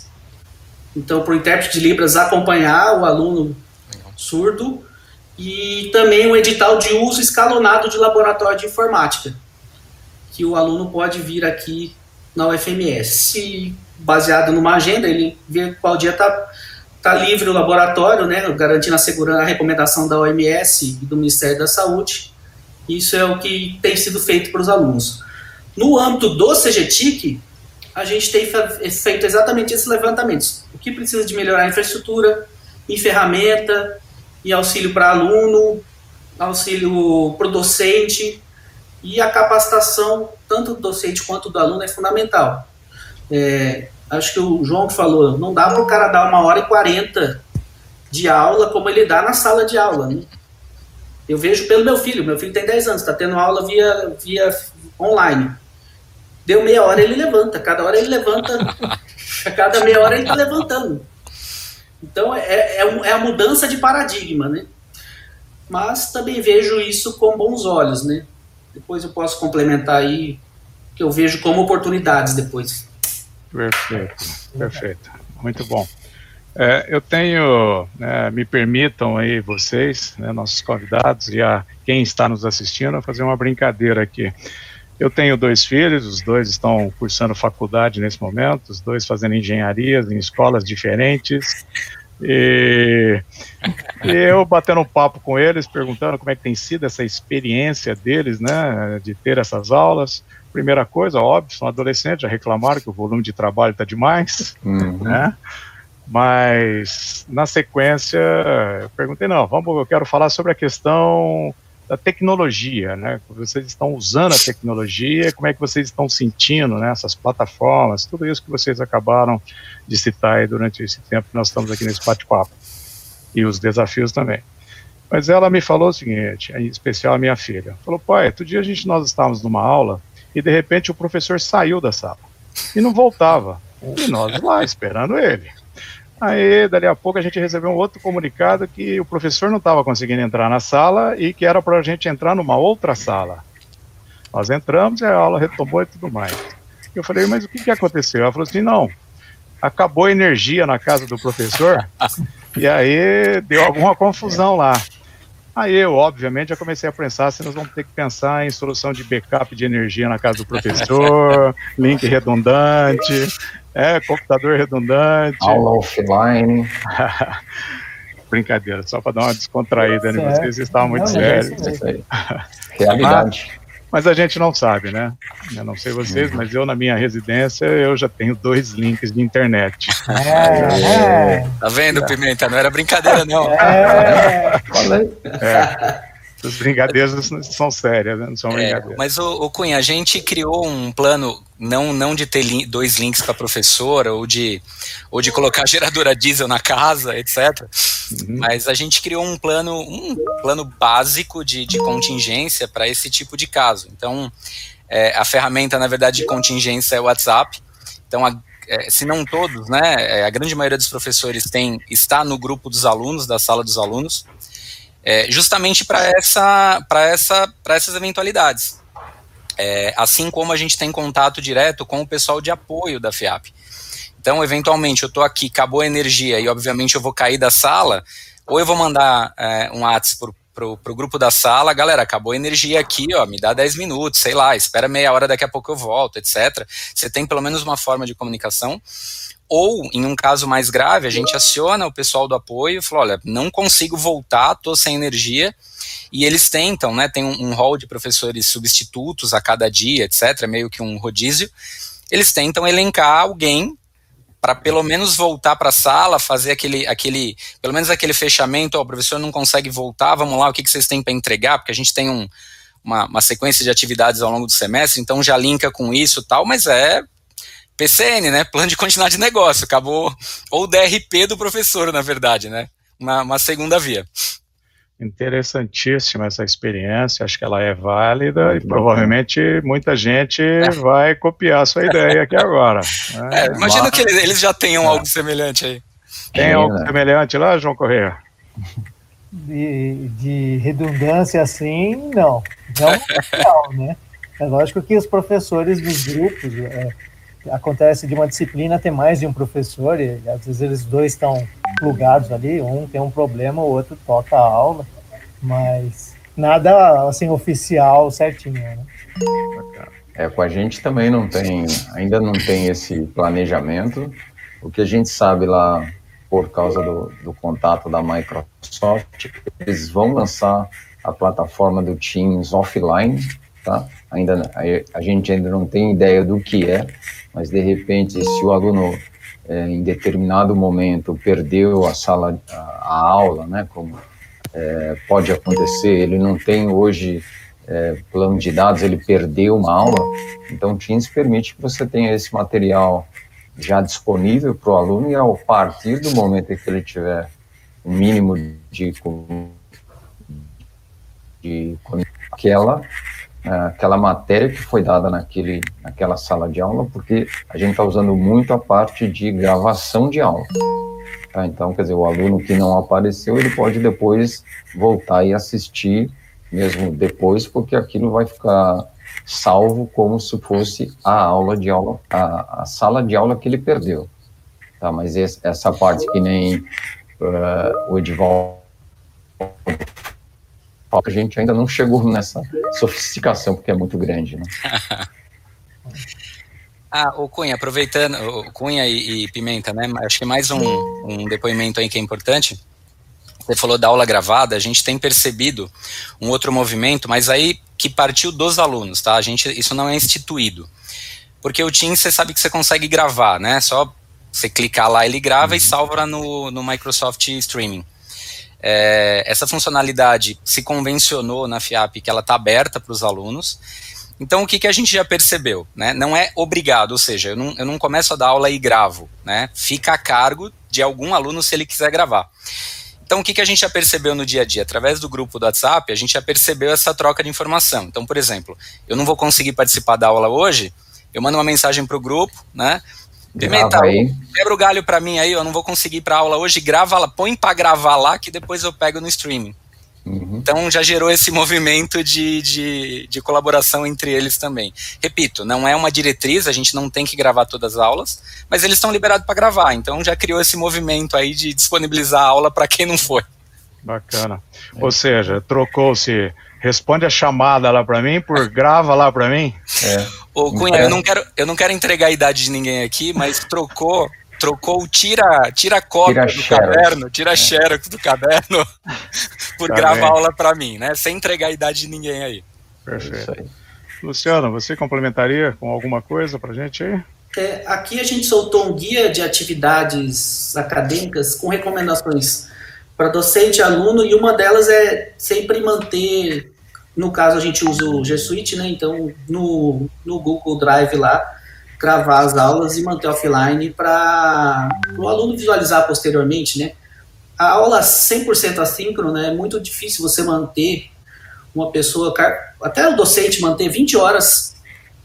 Então, para o intérprete de Libras acompanhar o aluno surdo e também o edital de uso escalonado de laboratório de informática, que o aluno pode vir aqui na UFMS. baseado numa agenda, ele vê qual dia está tá livre o laboratório, né, garantindo a segurança, a recomendação da OMS e do Ministério da Saúde. Isso é o que tem sido feito para os alunos. No âmbito do CGTIC, a gente tem feito exatamente esses levantamentos. O que precisa de melhorar a infraestrutura, em ferramenta, e auxílio para aluno, auxílio para o docente, e a capacitação, tanto do docente quanto do aluno, é fundamental. É, acho que o João falou, não dá para o cara dar uma hora e quarenta de aula como ele dá na sala de aula. Né? Eu vejo pelo meu filho, meu filho tem 10 anos, está tendo aula via, via online. Deu meia hora, ele levanta, cada hora ele levanta, cada meia hora ele está levantando. Então é, é, é, a mudança de paradigma, né? Mas também vejo isso com bons olhos, né? Depois eu posso complementar aí, que eu vejo como oportunidades depois. Perfeito, perfeito. Muito bom. É, eu tenho, né, me permitam aí vocês, né, nossos convidados e a quem está nos assistindo, fazer uma brincadeira aqui. Eu tenho dois filhos, os dois estão cursando faculdade nesse momento, os dois fazendo engenharias em escolas diferentes, E, e, eu batendo um papo com eles, perguntando como é que tem sido essa experiência deles, né, de ter essas aulas. Primeira coisa, óbvio, são adolescentes, já reclamaram que o volume de trabalho está demais, uhum. né? Mas na sequência, eu perguntei, não, vamos, eu quero falar sobre a questão da tecnologia, né? Vocês estão usando a tecnologia, como é que vocês estão sentindo, né? Essas plataformas, tudo isso que vocês acabaram de citar durante esse tempo que nós estamos aqui nesse bate-papo e os desafios também. Mas ela me falou o seguinte, em especial a minha filha, falou, pai, outro dia a gente nós estávamos numa aula e de repente o professor saiu da sala e não voltava e nós lá esperando ele. Aí, dali a pouco, a gente recebeu um outro comunicado que o professor não estava conseguindo entrar na sala e que era para a gente entrar numa outra sala. Nós entramos e a aula retomou e tudo mais. Eu falei, mas o que, que aconteceu? Ela falou assim: não, acabou a energia na casa do professor e aí deu alguma confusão lá. Aí eu, obviamente, já comecei a pensar se nós vamos ter que pensar em solução de backup de energia na casa do professor, link redundante, é, computador redundante. Aula offline. Brincadeira, só para dar uma descontraída, né? Vocês estavam muito sérios. Realidade. Mas a gente não sabe, né? Eu não sei vocês, mas eu na minha residência eu já tenho dois links de internet. É, é. Tá vendo, Pimenta? Não era brincadeira, não. É. é. As brincadeiras são sérias, né? não são é, Mas, o, o Cunha, a gente criou um plano não, não de ter li dois links para professora ou de, ou de colocar geradora diesel na casa, etc. Uhum. Mas a gente criou um plano, um plano básico de, de contingência para esse tipo de caso. Então, é, a ferramenta, na verdade, de contingência é o WhatsApp. Então, a, é, se não todos, né, é, a grande maioria dos professores tem, está no grupo dos alunos, da sala dos alunos é, justamente para essa, essa, essas eventualidades. É, assim como a gente tem contato direto com o pessoal de apoio da FIAP. Então, eventualmente, eu estou aqui, acabou a energia e, obviamente, eu vou cair da sala, ou eu vou mandar é, um WhatsApp pro, pro grupo da sala, galera, acabou a energia aqui, ó, me dá 10 minutos, sei lá, espera meia hora, daqui a pouco eu volto, etc. Você tem pelo menos uma forma de comunicação. Ou, em um caso mais grave, a gente aciona o pessoal do apoio e fala: olha, não consigo voltar, estou sem energia. E eles tentam, né? Tem um, um hall de professores substitutos a cada dia, etc., meio que um rodízio. Eles tentam elencar alguém para pelo menos voltar para a sala, fazer aquele, aquele, pelo menos aquele fechamento, o professor não consegue voltar, vamos lá, o que, que vocês têm para entregar, porque a gente tem um, uma, uma, sequência de atividades ao longo do semestre, então já linka com isso tal, mas é PCN, né? Plano de continuidade de negócio, acabou. Ou DRP do professor, na verdade, né? Uma, uma segunda via. Interessantíssima essa experiência, acho que ela é válida e provavelmente muita gente é. vai copiar a sua ideia aqui agora. Né? É, imagino que eles, eles já tenham é. algo semelhante aí. Tem algo né? semelhante lá, João Correia? De, de redundância assim, não. Não, não, né? É lógico que os professores dos grupos, é, acontece de uma disciplina ter mais de um professor, e às vezes eles dois estão plugados ali, um tem um problema, o outro toca a aula, mas nada assim oficial certinho, né? É, com a gente também não tem, ainda não tem esse planejamento. O que a gente sabe lá, por causa do, do contato da Microsoft, eles vão lançar a plataforma do Teams offline, tá? Ainda a, gente ainda não tem ideia do que é, mas de repente, se o aluno é, em determinado momento perdeu a sala, a, a aula, né, como é, pode acontecer, ele não tem hoje é, plano de dados, ele perdeu uma aula, então o Teams permite que você tenha esse material já disponível para o aluno e a partir do momento em que ele tiver o um mínimo de, de aquela aquela matéria que foi dada naquele, naquela sala de aula, porque a gente está usando muito a parte de gravação de aula. Tá? Então, quer dizer, o aluno que não apareceu, ele pode depois voltar e assistir, mesmo depois, porque aquilo vai ficar salvo como se fosse a aula de aula, a, a sala de aula que ele perdeu. Tá? Mas esse, essa parte que nem uh, o Edivaldo a gente ainda não chegou nessa sofisticação, porque é muito grande, né? Ah, o Cunha, aproveitando, o Cunha e, e, Pimenta, né? Acho que mais um, um depoimento aí que é importante. Você falou da aula gravada, a gente tem percebido um outro movimento, mas aí que partiu dos alunos, tá? A gente, isso não é instituído. Porque o Teams, você sabe que você consegue gravar, né? Só você clicar lá, ele grava uhum. e salva no, no Microsoft Streaming. É, essa funcionalidade se convencionou na FIAP que ela está aberta para os alunos. Então, o que, que a gente já percebeu? Né? Não é obrigado, ou seja, eu não, eu não começo a dar aula e gravo. Né? Fica a cargo de algum aluno se ele quiser gravar. Então, o que, que a gente já percebeu no dia a dia? Através do grupo do WhatsApp, a gente já percebeu essa troca de informação. Então, por exemplo, eu não vou conseguir participar da aula hoje, eu mando uma mensagem para o grupo, né? Pimenta, quebra o galho para mim aí, eu não vou conseguir ir para aula hoje, grava lá, põe para gravar lá que depois eu pego no streaming. Uhum. Então já gerou esse movimento de, de, de, colaboração entre eles também. Repito, não é uma diretriz, a gente não tem que gravar todas as aulas, mas eles estão liberados para gravar, então já criou esse movimento aí de disponibilizar a aula para quem não foi. Bacana. É. Ou seja, trocou-se responde a chamada lá para mim por grava lá para mim. É. Ô Cunha, eu não quero eu não quero entregar a idade de ninguém aqui, mas trocou trocou o tira tira cópia tira do xerox. caderno, tira é. xerox do caderno por tá gravar bem. aula para mim, né? Sem entregar a idade de ninguém aí. Perfeito. Luciano, você complementaria com alguma coisa para gente aí? É, aqui a gente soltou um guia de atividades acadêmicas com recomendações para docente e aluno, e uma delas é sempre manter, no caso a gente usa o G Suite, né? Então no, no Google Drive lá, gravar as aulas e manter offline para o aluno visualizar posteriormente, né? A aula 100% assíncrona é muito difícil você manter uma pessoa, até o docente manter 20 horas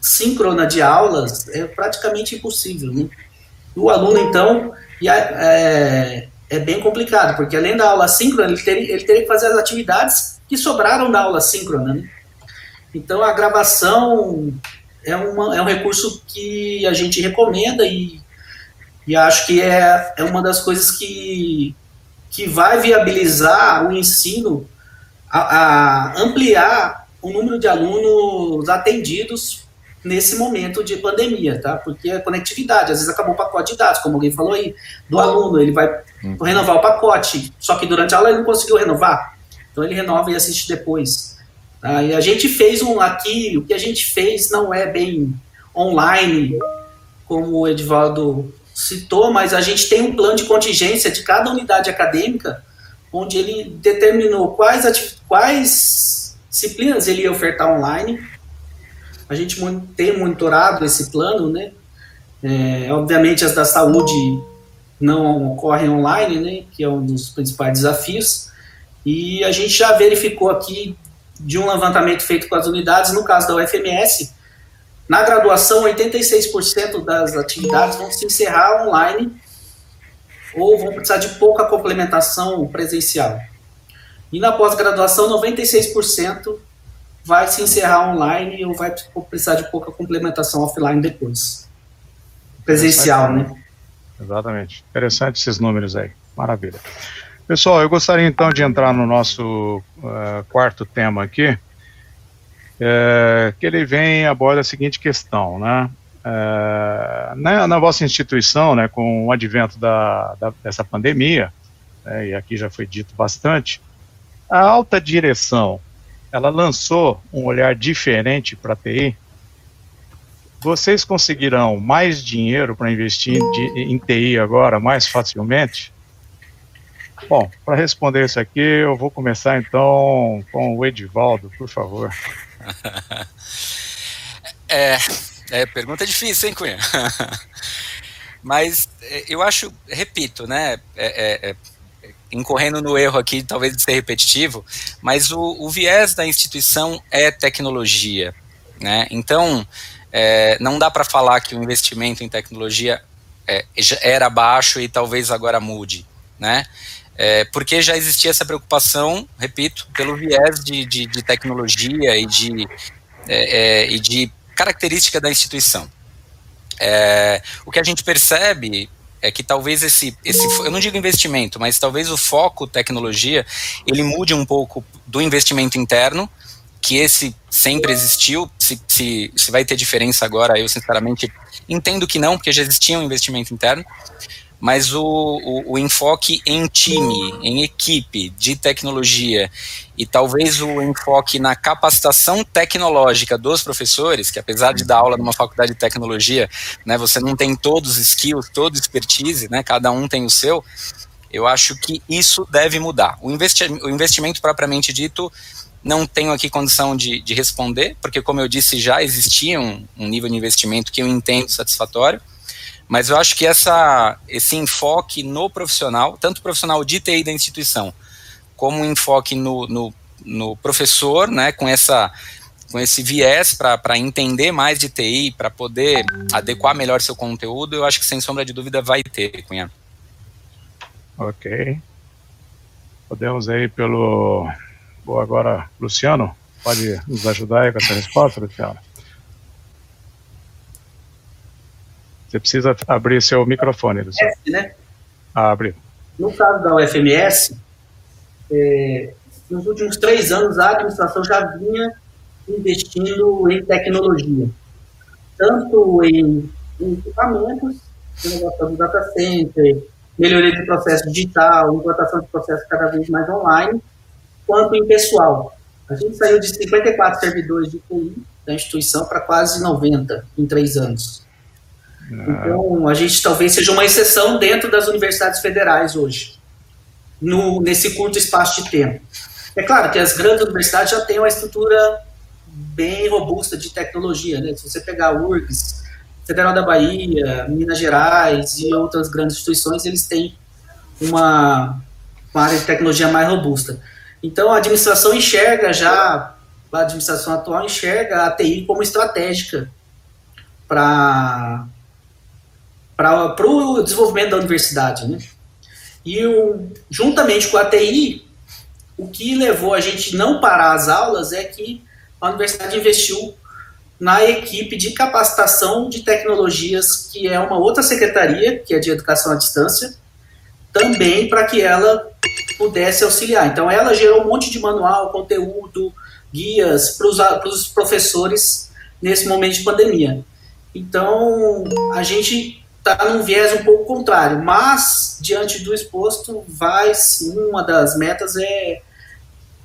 síncrona de aulas é praticamente impossível, né? O aluno, então, é, é bem complicado, porque além da aula síncrona, ele teria, ele teria que fazer as atividades que sobraram da aula síncrona, né? Então, a gravação é, uma, é um recurso que a gente recomenda e, e acho que é, é uma das coisas que, que vai viabilizar o ensino a, a ampliar o número de alunos atendidos nesse momento de pandemia, tá? Porque a conectividade, às vezes acabou o pacote de dados, como alguém falou aí, do aluno, ele vai uhum. renovar o pacote, só que durante a aula ele não conseguiu renovar, então ele renova e assiste depois. E a gente fez um aqui, o que a gente fez não é bem online, como o Edvaldo citou, mas a gente tem um plano de contingência de cada unidade acadêmica, onde ele determinou quais, quais disciplinas ele ia ofertar online. A gente tem monitorado esse plano, né? É, obviamente as da saúde não ocorrem online, né? Que é um dos principais desafios. E a gente já verificou aqui de um levantamento feito com as unidades, no caso da UFMS, na graduação, 86% das atividades vão se encerrar online ou vão precisar de pouca complementação presencial. E na pós-graduação, 96% vai se encerrar online ou vai precisar de pouca complementação offline depois. Presencial, né? Exatamente. Interessante esses números aí. Maravilha. Pessoal, eu gostaria então de entrar no nosso uh, quarto tema aqui, é, que ele vem aborda a seguinte questão, né? É, na, na, vossa instituição, né, com o advento da, da dessa pandemia, né, e aqui já foi dito bastante, a alta direção, ela lançou um olhar diferente para a TI. Vocês conseguirão mais dinheiro para investir em, em TI agora mais facilmente? Bom, para responder isso aqui, eu vou começar então com o Edivaldo, por favor. é, é, pergunta difícil, hein, Cunha? Mas é, eu acho, repito, né, é, é, é, incorrendo no erro aqui, talvez de ser repetitivo, mas o, o viés da instituição é tecnologia, né? Então, é, não dá para falar que o investimento em tecnologia era baixo e talvez agora mude, né? É, porque já existia essa preocupação, repito, pelo viés de, de, de tecnologia e de, é, é, e de característica da instituição. É, o que a gente percebe é que talvez esse, esse, eu não digo investimento, mas talvez o foco tecnologia, ele mude um pouco do investimento interno, que esse sempre existiu, se, se, se vai ter diferença agora, eu sinceramente entendo que não, porque já existia um investimento interno, mas o, o, o, enfoque em time, em equipe de tecnologia e talvez o enfoque na capacitação tecnológica dos professores, que apesar de dar aula numa faculdade de tecnologia, né, você não tem todos os skills, toda expertise, né, cada um tem o seu, eu acho que isso deve mudar. O, investi o investimento propriamente dito, não tenho aqui condição de, de, responder, porque como eu disse, já existia um, um nível de investimento que eu entendo satisfatório, mas eu acho que essa, esse enfoque no profissional, tanto profissional de TI da instituição, como um enfoque no, no, no professor, né, com, essa, com esse viés para entender mais de TI, para poder adequar melhor seu conteúdo, eu acho que sem sombra de dúvida vai ter, Cunha. Ok. Podemos ir pelo. Bom, agora, Luciano, pode nos ajudar aí com essa resposta, Luciano? Você precisa abrir seu microfone. Luciano. né? Ah, abre. No caso da UFMS, é, nos últimos três anos a administração já vinha investindo em tecnologia, tanto em, em equipamentos, inovação do data center, melhoria de processo digital, implantação de processos cada vez mais online, quanto em pessoal. A gente saiu de 54 servidores de TI da instituição para quase 90 em três anos. Então, a gente talvez seja uma exceção dentro das universidades federais hoje, no, nesse curto espaço de tempo. É claro que as grandes universidades já têm uma estrutura bem robusta de tecnologia, né? Se você pegar a URGS, Federal da Bahia, Minas Gerais e outras grandes instituições, eles têm uma, uma área de tecnologia mais robusta. Então, a administração enxerga já, a administração atual enxerga a TI como estratégica para para o desenvolvimento da universidade. Né? E o, juntamente com a TI, o que levou a gente não parar as aulas é que a universidade investiu na equipe de capacitação de tecnologias, que é uma outra secretaria, que é de educação à distância, também para que ela pudesse auxiliar. Então, ela gerou um monte de manual, conteúdo, guias para os professores nesse momento de pandemia. Então, a gente está num viés um pouco contrário, mas diante do exposto, vai uma das metas é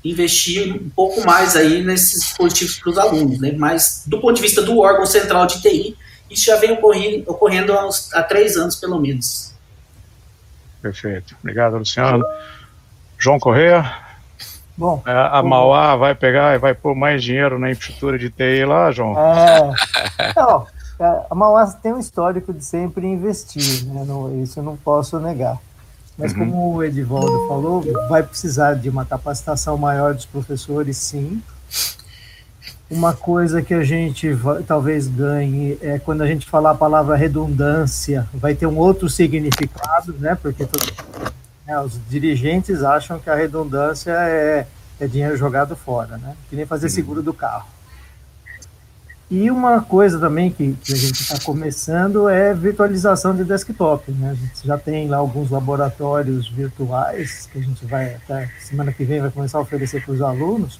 investir um pouco mais aí nesses dispositivos para os alunos, né? Mas do ponto de vista do órgão central de TI, isso já vem ocorrendo, ocorrendo há, uns, há três anos pelo menos. Perfeito, obrigado, Luciano. João Correia. Bom, é, a Mauá vai pegar e vai pôr mais dinheiro na infraestrutura de TI lá, João? É, não, a Mauá tem um histórico de sempre investir, né? Não, isso eu não posso negar. Mas uhum. como o Edivaldo falou, vai precisar de uma capacitação maior dos professores, sim. Uma coisa que a gente vai, talvez ganhe é quando a gente falar a palavra redundância, vai ter um outro significado, né? Porque todo, né, os dirigentes acham que a redundância é, é dinheiro jogado fora, né? Que nem fazer uhum. seguro do carro. E uma coisa também que, que a gente está começando é virtualização de desktop. Né? A gente já tem lá alguns laboratórios virtuais que a gente vai até semana que vem vai começar a oferecer para os alunos,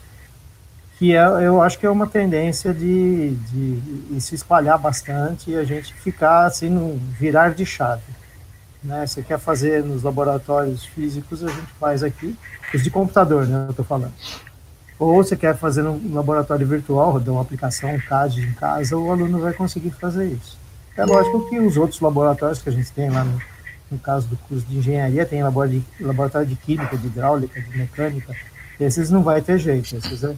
que é, eu acho que é uma tendência de, de, se espalhar bastante e a gente ficar assim no virar de chave. Né? Você quer fazer nos laboratórios físicos, a gente faz aqui, os de computador, né? Eu estou falando. Ou você quer fazer um laboratório virtual, rodar uma aplicação, um CAD em casa, o aluno vai conseguir fazer isso. É lógico que os outros laboratórios que a gente tem lá no, no caso do curso de engenharia, tem laboratório de, química, de hidráulica, de mecânica, esses não vai ter jeito. Esses é,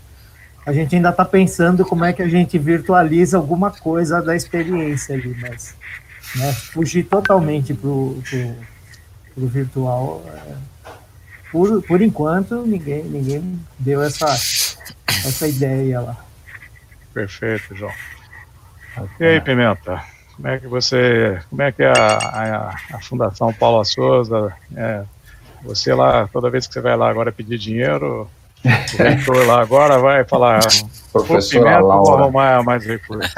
a gente ainda está pensando como é que a gente virtualiza alguma coisa da experiência ali, mas né, fugir totalmente para o virtual é, por, por enquanto, ninguém, ninguém deu essa, essa ideia lá. Perfeito, João. E aí, Pimenta? Como é que você, como é que é a, a, a Fundação Paula Souza, é, você lá, toda vez que você vai lá agora pedir dinheiro, o reitor lá agora vai falar, professor Pimenta, vou arrumar mais recursos.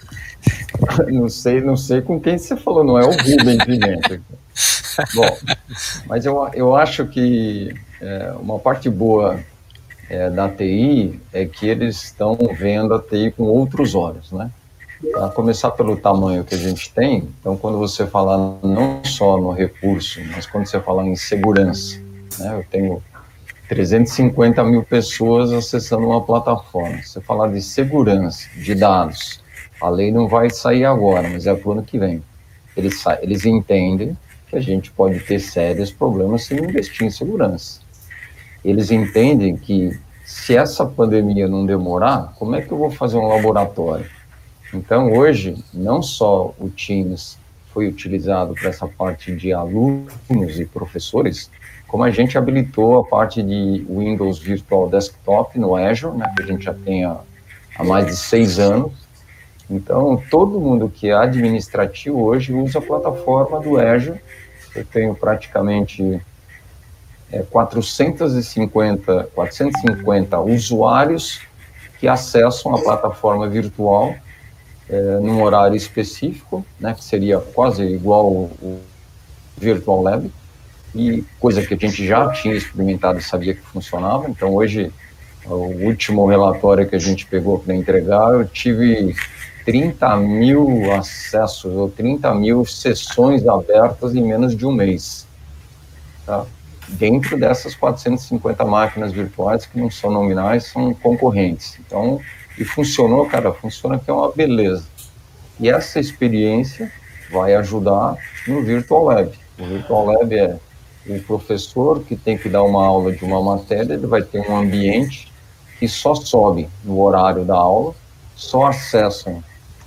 não sei, não sei com quem você falou, não é o Rubem Pimenta. Bom, mas eu, eu acho que é, uma parte boa é, da TI é que eles estão vendo a TI com outros olhos, né? A começar pelo tamanho que a gente tem, então quando você falar não só no recurso, mas quando você falar em segurança, né? Eu tenho 350 mil pessoas acessando uma plataforma. Você falar de segurança, de dados, a lei não vai sair agora, mas é para o ano que vem. Eles, eles entendem que a gente pode ter sérios problemas se não investir em segurança. Eles entendem que se essa pandemia não demorar, como é que eu vou fazer um laboratório? Então, hoje, não só o Teams foi utilizado para essa parte de alunos e professores, como a gente habilitou a parte de Windows Virtual Desktop no Azure, né, que a gente já tem há, há mais de seis anos. Então, todo mundo que é administrativo hoje usa a plataforma do Azure. Eu tenho praticamente é, 450, 450 usuários que acessam a plataforma virtual é, num horário específico, né, que seria quase igual o Virtual Lab, e coisa que a gente já tinha experimentado e sabia que funcionava. Então, hoje, o último relatório que a gente pegou para entregar, eu tive 30 mil acessos ou 30 mil sessões abertas em menos de um mês. Tá? dentro dessas 450 máquinas virtuais que não são nominais, são concorrentes. Então, e funcionou, cara, funciona que é uma beleza. E essa experiência vai ajudar no Virtual Lab. O Virtual Lab é o professor que tem que dar uma aula de uma matéria, ele vai ter um ambiente que só sobe no horário da aula, só acessam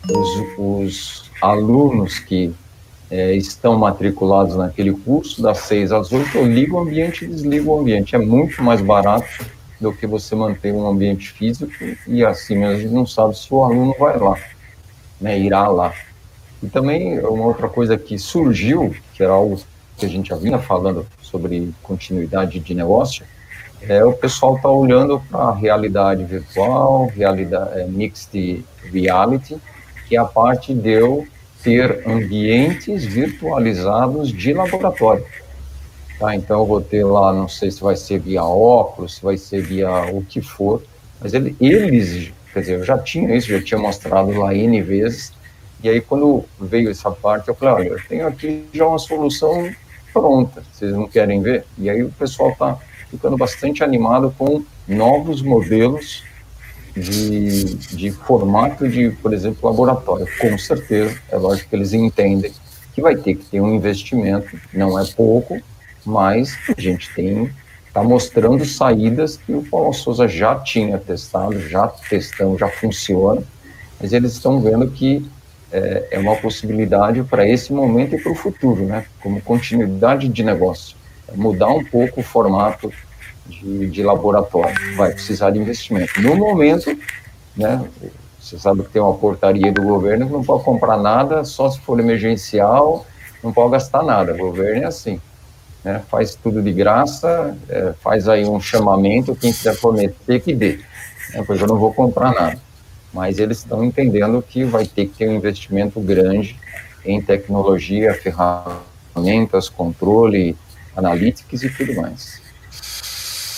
os, os alunos que é, estão matriculados naquele curso, das 6 às 8, eu ligo o ambiente e desligo o ambiente. É muito mais barato do que você manter um ambiente físico e assim a gente não sabe se o aluno vai lá, né, irá lá. E também uma outra coisa que surgiu, que era algo que a gente já vinha falando sobre continuidade de negócio, é o pessoal está olhando para a realidade virtual, realidade é, mixed reality, que a parte de eu ter ambientes virtualizados de laboratório. Tá? Então, eu vou ter lá, não sei se vai ser via óculos, se vai ser via o que for, mas ele, eles, quer dizer, eu já tinha isso, já tinha mostrado lá N vezes, e aí quando veio essa parte, eu falei, olha, eu tenho aqui já uma solução pronta, vocês não querem ver? E aí o pessoal está ficando bastante animado com novos modelos de, de formato de, por exemplo, laboratório. Com certeza, é lógico que eles entendem que vai ter que ter um investimento, não é pouco, mas a gente tem está mostrando saídas que o Paulo Souza já tinha testado, já testando, já funciona, mas eles estão vendo que é, é uma possibilidade para esse momento e para o futuro, né? Como continuidade de negócio, é mudar um pouco o formato de, de laboratório. Vai precisar de investimento. No momento, né, você sabe que tem uma portaria do governo que não pode comprar nada, só se for emergencial, não pode gastar nada. O governo é assim. Né, faz tudo de graça, é, faz aí um chamamento, quem quiser prometer que dê. Né, porque eu não vou comprar nada. Mas eles estão entendendo que vai ter que ter um investimento grande em tecnologia, ferramentas, controle, analytics e tudo mais.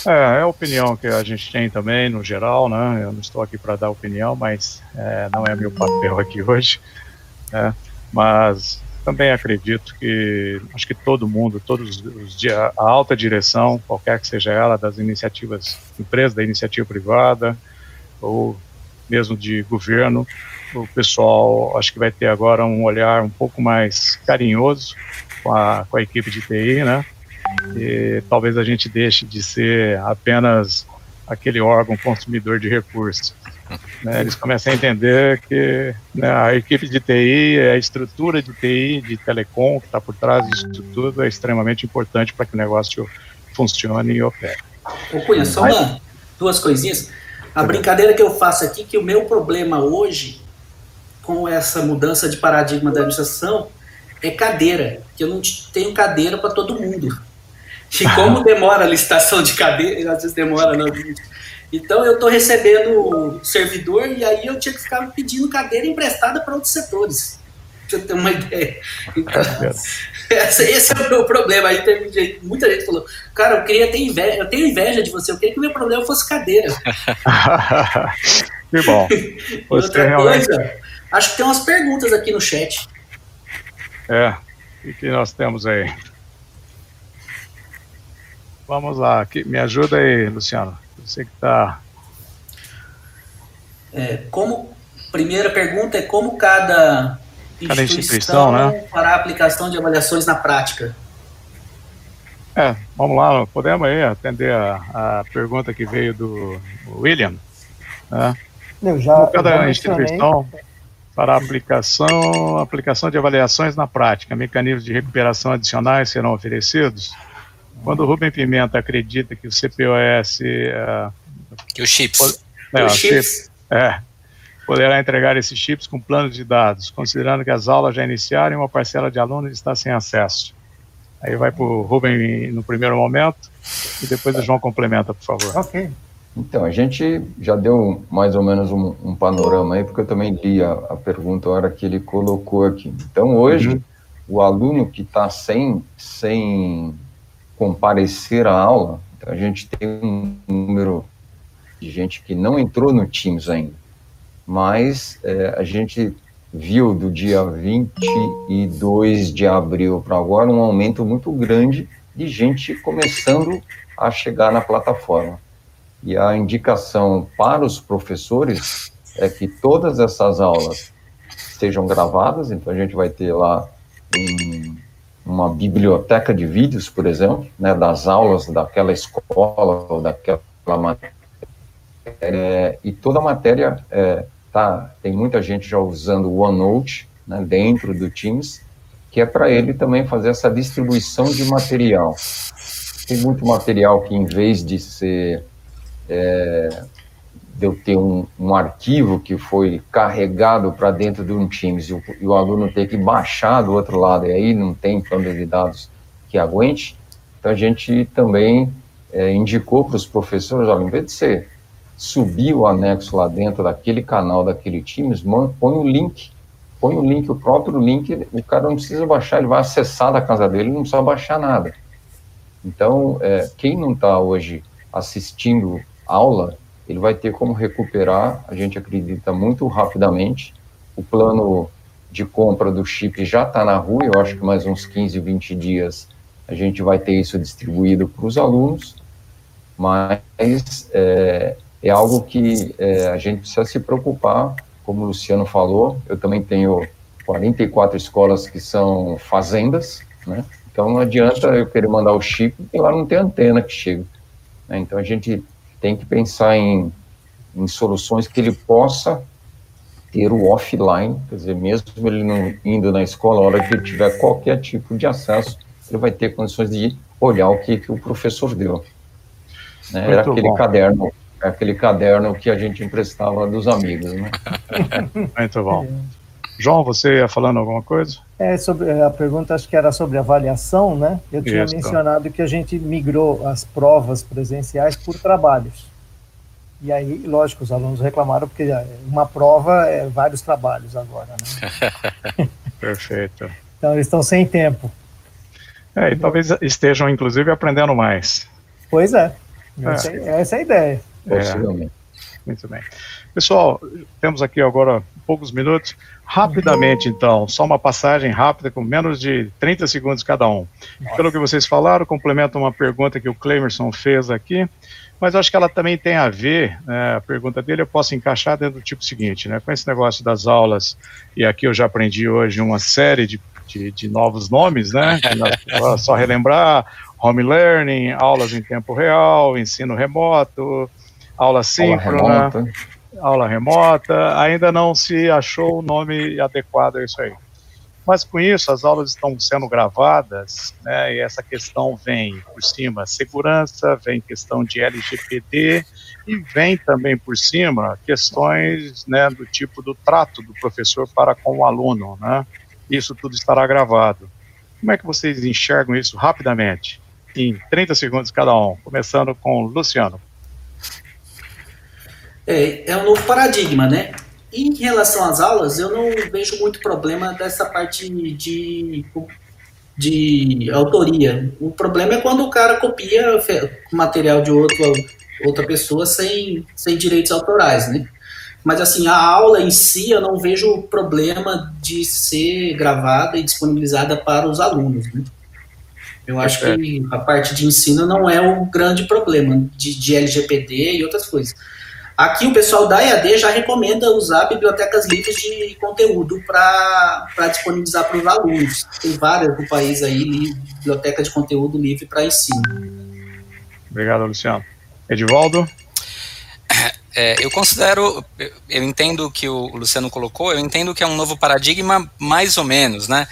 É, é a opinião que a gente tem também, no geral, né? Eu não estou aqui para dar opinião, mas é, não é meu papel aqui hoje. Né? Mas também acredito que, acho que todo mundo, todos os a alta direção, qualquer que seja ela, das iniciativas, empresas da iniciativa privada, ou mesmo de governo, o pessoal acho que vai ter agora um olhar um pouco mais carinhoso com a, com a equipe de TI, né? E talvez a gente deixe de ser apenas aquele órgão consumidor de recursos. Né, eles começam a entender que né, a equipe de TI, a estrutura de TI, de telecom que está por trás disso tudo é extremamente importante para que o negócio funcione e opere. Ô Cunha, só uma, duas coisinhas. A brincadeira que eu faço aqui, que o meu problema hoje, com essa mudança de paradigma da administração, é cadeira, que eu não tenho cadeira para todo mundo. E como demora a licitação de cadeira, às vezes demora, não. Então eu estou recebendo servidor e aí eu tinha que ficar pedindo cadeira emprestada para outros setores. Pra você ter uma ideia. Então, esse é o meu problema. Aí teve muita gente falou, cara, eu queria ter inveja, eu tenho inveja de você, eu queria que o meu problema fosse cadeira. que bom. outra realmente... coisa, acho que tem umas perguntas aqui no chat. É, o que nós temos aí? Vamos lá, me ajuda aí, Luciano. Você que está. É, como primeira pergunta é como cada cada instituição, né? para a aplicação de avaliações na prática? É, vamos lá, podemos aí atender a, a pergunta que veio do William. Né? Eu já, cada já instituição para a aplicação, aplicação de avaliações na prática, mecanismos de recuperação adicionais serão oferecidos. Quando o Rubem Pimenta acredita que o CPOS... Uh, que os chips. É, os chips. É, poderá entregar esses chips com planos de dados, considerando que as aulas já iniciaram e uma parcela de alunos está sem acesso. Aí vai para o Rubem no primeiro momento e depois o João complementa, por favor. Ok. Então, a gente já deu mais ou menos um, um panorama aí, porque eu também li a, a, pergunta a hora que ele colocou aqui. Então, hoje, uhum. o aluno que está sem, sem comparecer à aula, então a gente tem um número de gente que não entrou no Teams ainda mas é, a gente viu do dia 22 de abril para agora um aumento muito grande de gente começando a chegar na plataforma. E a indicação para os professores é que todas essas aulas sejam gravadas, então a gente vai ter lá um, uma biblioteca de vídeos, por exemplo, né, das aulas daquela escola ou daquela matéria, é, e toda a matéria é, tá, tem muita gente já usando o OneNote né, dentro do Teams, que é para ele também fazer essa distribuição de material. Tem muito material que, em vez de ser é, de eu ter um, um, arquivo que foi carregado para dentro de um Teams e o, e o, aluno ter que baixar do outro lado, e aí não tem plano de dados que aguente, então a gente também é, indicou para os professores, olha, em vez de ser subir o anexo lá dentro daquele canal, daquele Teams, põe o link, põe o link, o próprio link, o cara não precisa baixar, ele vai acessar da casa dele, não precisa baixar nada. Então, é, quem não está hoje assistindo aula, ele vai ter como recuperar, a gente acredita muito rapidamente, o plano de compra do chip já está na rua, eu acho que mais uns 15, 20 dias a gente vai ter isso distribuído para os alunos, mas é, é algo que é, a gente precisa se preocupar, como o Luciano falou, eu também tenho 44 escolas que são fazendas, né? Então não adianta eu querer mandar o chip e lá não tem antena que chega. Né? Então a gente tem que pensar em, em soluções que ele possa ter o offline, quer dizer, mesmo ele não indo na escola, a hora que ele tiver qualquer tipo de acesso, ele vai ter condições de olhar o que, que o professor deu. Né? Era aquele bom. caderno aquele caderno que a gente emprestava dos amigos, né? Muito bom. João, você ia falando alguma coisa? É, sobre a pergunta acho que era sobre avaliação, né? Eu tinha Isso. mencionado que a gente migrou as provas presenciais por trabalhos. E aí, lógico, os alunos reclamaram porque uma prova é vários trabalhos agora, né? Perfeito. Então eles estão sem tempo. É, e talvez estejam inclusive aprendendo mais. Pois é. Essa é, essa é a ideia. Possivelmente. É, muito bem. Pessoal, temos aqui agora poucos minutos. Rapidamente, então, só uma passagem rápida, com menos de 30 segundos cada um. Pelo que vocês falaram, complementa uma pergunta que o Clemerson fez aqui, mas acho que ela também tem a ver, né, a pergunta dele eu posso encaixar dentro do tipo seguinte, né, com esse negócio das aulas, e aqui eu já aprendi hoje uma série de, de, de novos nomes, né, só relembrar, home learning, aulas em tempo real, ensino remoto, aula síncrona, aula remota. Aula remota, ainda não se achou o nome adequado a isso aí. Mas com isso, as aulas estão sendo gravadas, né, e essa questão vem por cima segurança, vem questão de LGPD, e vem também por cima questões né, do tipo do trato do professor para com o aluno. Né? Isso tudo estará gravado. Como é que vocês enxergam isso rapidamente? Em 30 segundos cada um, começando com o Luciano é, é um novo paradigma, né? Em relação às aulas, eu não vejo muito problema dessa parte de, de autoria. O problema é quando o cara copia material de outro, outra pessoa sem, sem direitos autorais, né? Mas assim, a aula em si eu não vejo problema de ser gravada e disponibilizada para os alunos, né? Eu acho que a parte de ensino não é o grande problema de, de LGPD e outras coisas. Aqui o pessoal da EAD já recomenda usar bibliotecas livres de conteúdo para disponibilizar para os alunos. Tem várias no país aí, biblioteca de conteúdo livre para ensino. Obrigado, Luciano. Edivaldo? É, eu considero, eu entendo o que o Luciano colocou, eu entendo que é um novo paradigma, mais ou menos, né?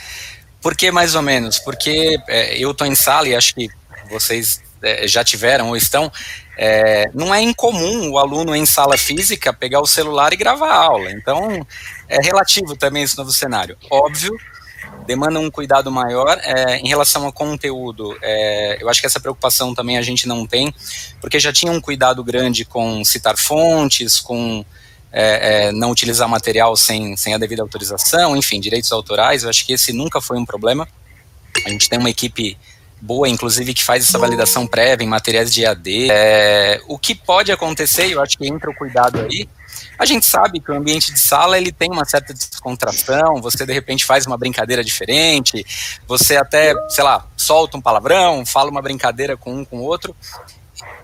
Por que mais ou menos? Porque é, eu estou em sala e acho que vocês é, já tiveram ou estão, é, não é incomum o aluno em sala física pegar o celular e gravar a aula. Então, é relativo também esse novo cenário. Óbvio, demanda um cuidado maior. É, em relação ao conteúdo, é, eu acho que essa preocupação também a gente não tem, porque já tinha um cuidado grande com citar fontes, com é, é, não utilizar material sem, sem a devida autorização, enfim, direitos autorais. Eu acho que esse nunca foi um problema. A gente tem uma equipe boa, inclusive, que faz essa validação prévia em materiais de AD. É, o que pode acontecer, eu acho que entra o cuidado aí, a gente sabe que o ambiente de sala ele tem uma certa descontração, você de repente faz uma brincadeira diferente, você até, sei lá, solta um palavrão, fala uma brincadeira com um com o outro.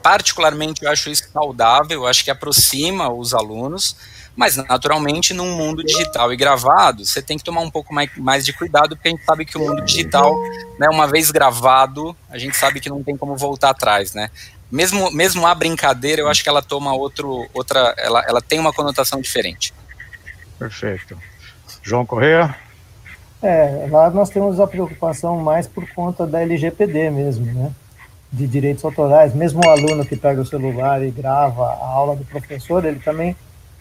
Particularmente eu acho isso saudável, eu acho que aproxima os alunos, mas, naturalmente, num mundo digital e gravado, você tem que tomar um pouco mais, mais de cuidado, porque a gente sabe que o mundo digital, né, uma vez gravado, a gente sabe que não tem como voltar atrás, né? Mesmo, mesmo a brincadeira, eu acho que ela toma outro, outra, ela, ela tem uma conotação diferente. Perfeito. João Correia? É, lá nós temos a preocupação mais por conta da LGPD mesmo, né? De direitos autorais. Mesmo o aluno que pega o celular e grava a aula do professor, ele também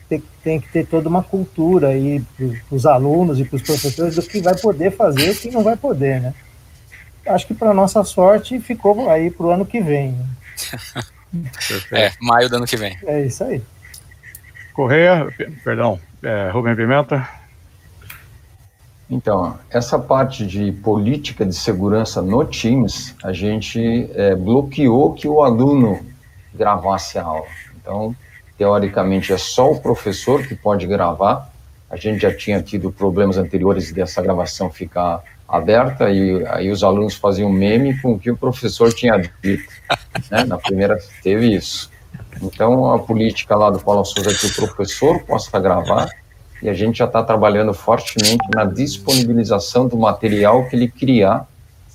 tem, tem que ter toda uma cultura aí para os alunos e para os professores do que vai poder fazer e o que não vai poder, né? Acho que para nossa sorte ficou aí para o ano que vem. Né? é, maio do ano que vem. É isso aí. Correia, perdão, é, Rubem Pimenta. Então, essa parte de política de segurança no Teams, a gente é, bloqueou que o aluno gravasse a aula. Então, teoricamente é só o professor que pode gravar. A gente já tinha tido problemas anteriores dessa gravação ficar aberta e aí os alunos faziam meme com o que o professor tinha dito. Né? Na primeira teve isso. Então a política lá do Paulo Souza é que o professor possa gravar e a gente já está trabalhando fortemente na disponibilização do material que ele criar,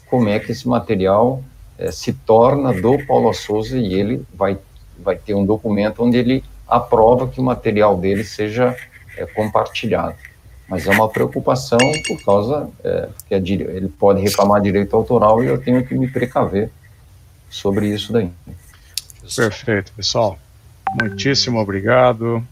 como é que esse material é, se torna do Paulo Souza e ele vai, vai ter um documento onde ele aprova que o material dele seja é, compartilhado. Mas é uma preocupação por causa é, que é, ele pode reclamar direito autoral e eu tenho que me precaver sobre isso daí. Perfeito, pessoal. Muitíssimo obrigado.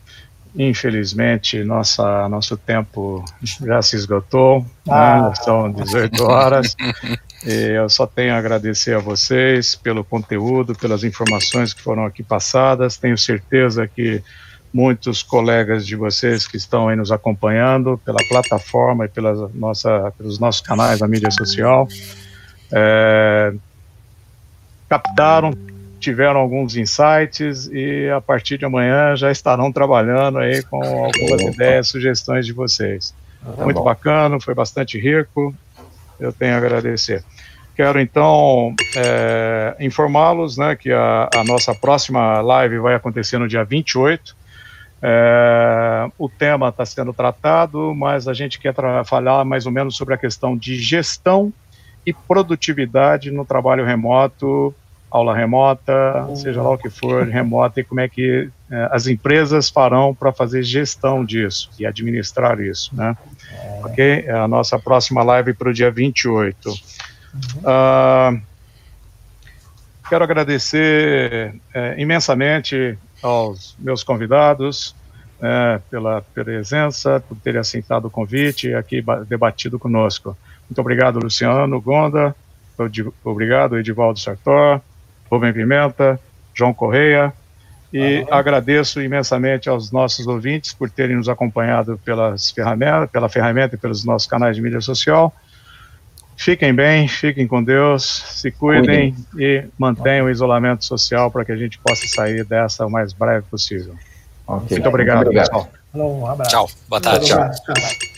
Infelizmente, nossa, nosso tempo já se esgotou, né? ah. né? são 18 horas. Eu só tenho a agradecer a vocês pelo conteúdo, pelas informações que foram aqui passadas. Tenho certeza que muitos colegas de vocês que estão aí nos acompanhando pela plataforma e pela nossa, pelos nossos canais da mídia social é, captaram, tiveram alguns insights e a partir de amanhã já estarão trabalhando aí com algumas ideias, sugestões de vocês. Tá Muito bacana, foi bastante rico eu tenho a agradecer. Quero então é, informá-los né, que a, a, nossa próxima live vai acontecer no dia 28. É, o tema está sendo tratado, mas a gente quer falar mais ou menos sobre a questão de gestão e produtividade no trabalho remoto, aula remota, seja lá o que for, remota, e como é que é, as empresas farão para fazer gestão disso e administrar isso, né? É. Ok? É a nossa próxima live para o dia 28. Uhum. Uh, quero agradecer imensamente aos meus convidados pela presença, por terem aceitado o convite e aqui debatido conosco. Muito obrigado, Luciano Gonda, obrigado, Edivaldo Sartor, Rubem Pimenta, João Correia, E agradeço imensamente aos nossos ouvintes por terem nos acompanhado pelas ferramentas, pela ferramenta e pelos nossos canais de mídia social. Fiquem bem, fiquem com Deus, se cuidem e mantenham o isolamento social para que a gente possa sair dessa o mais breve possível. Okay. Muito obrigado, Muito obrigado. pessoal. um abraço. Tchau, boa tarde. Tchau.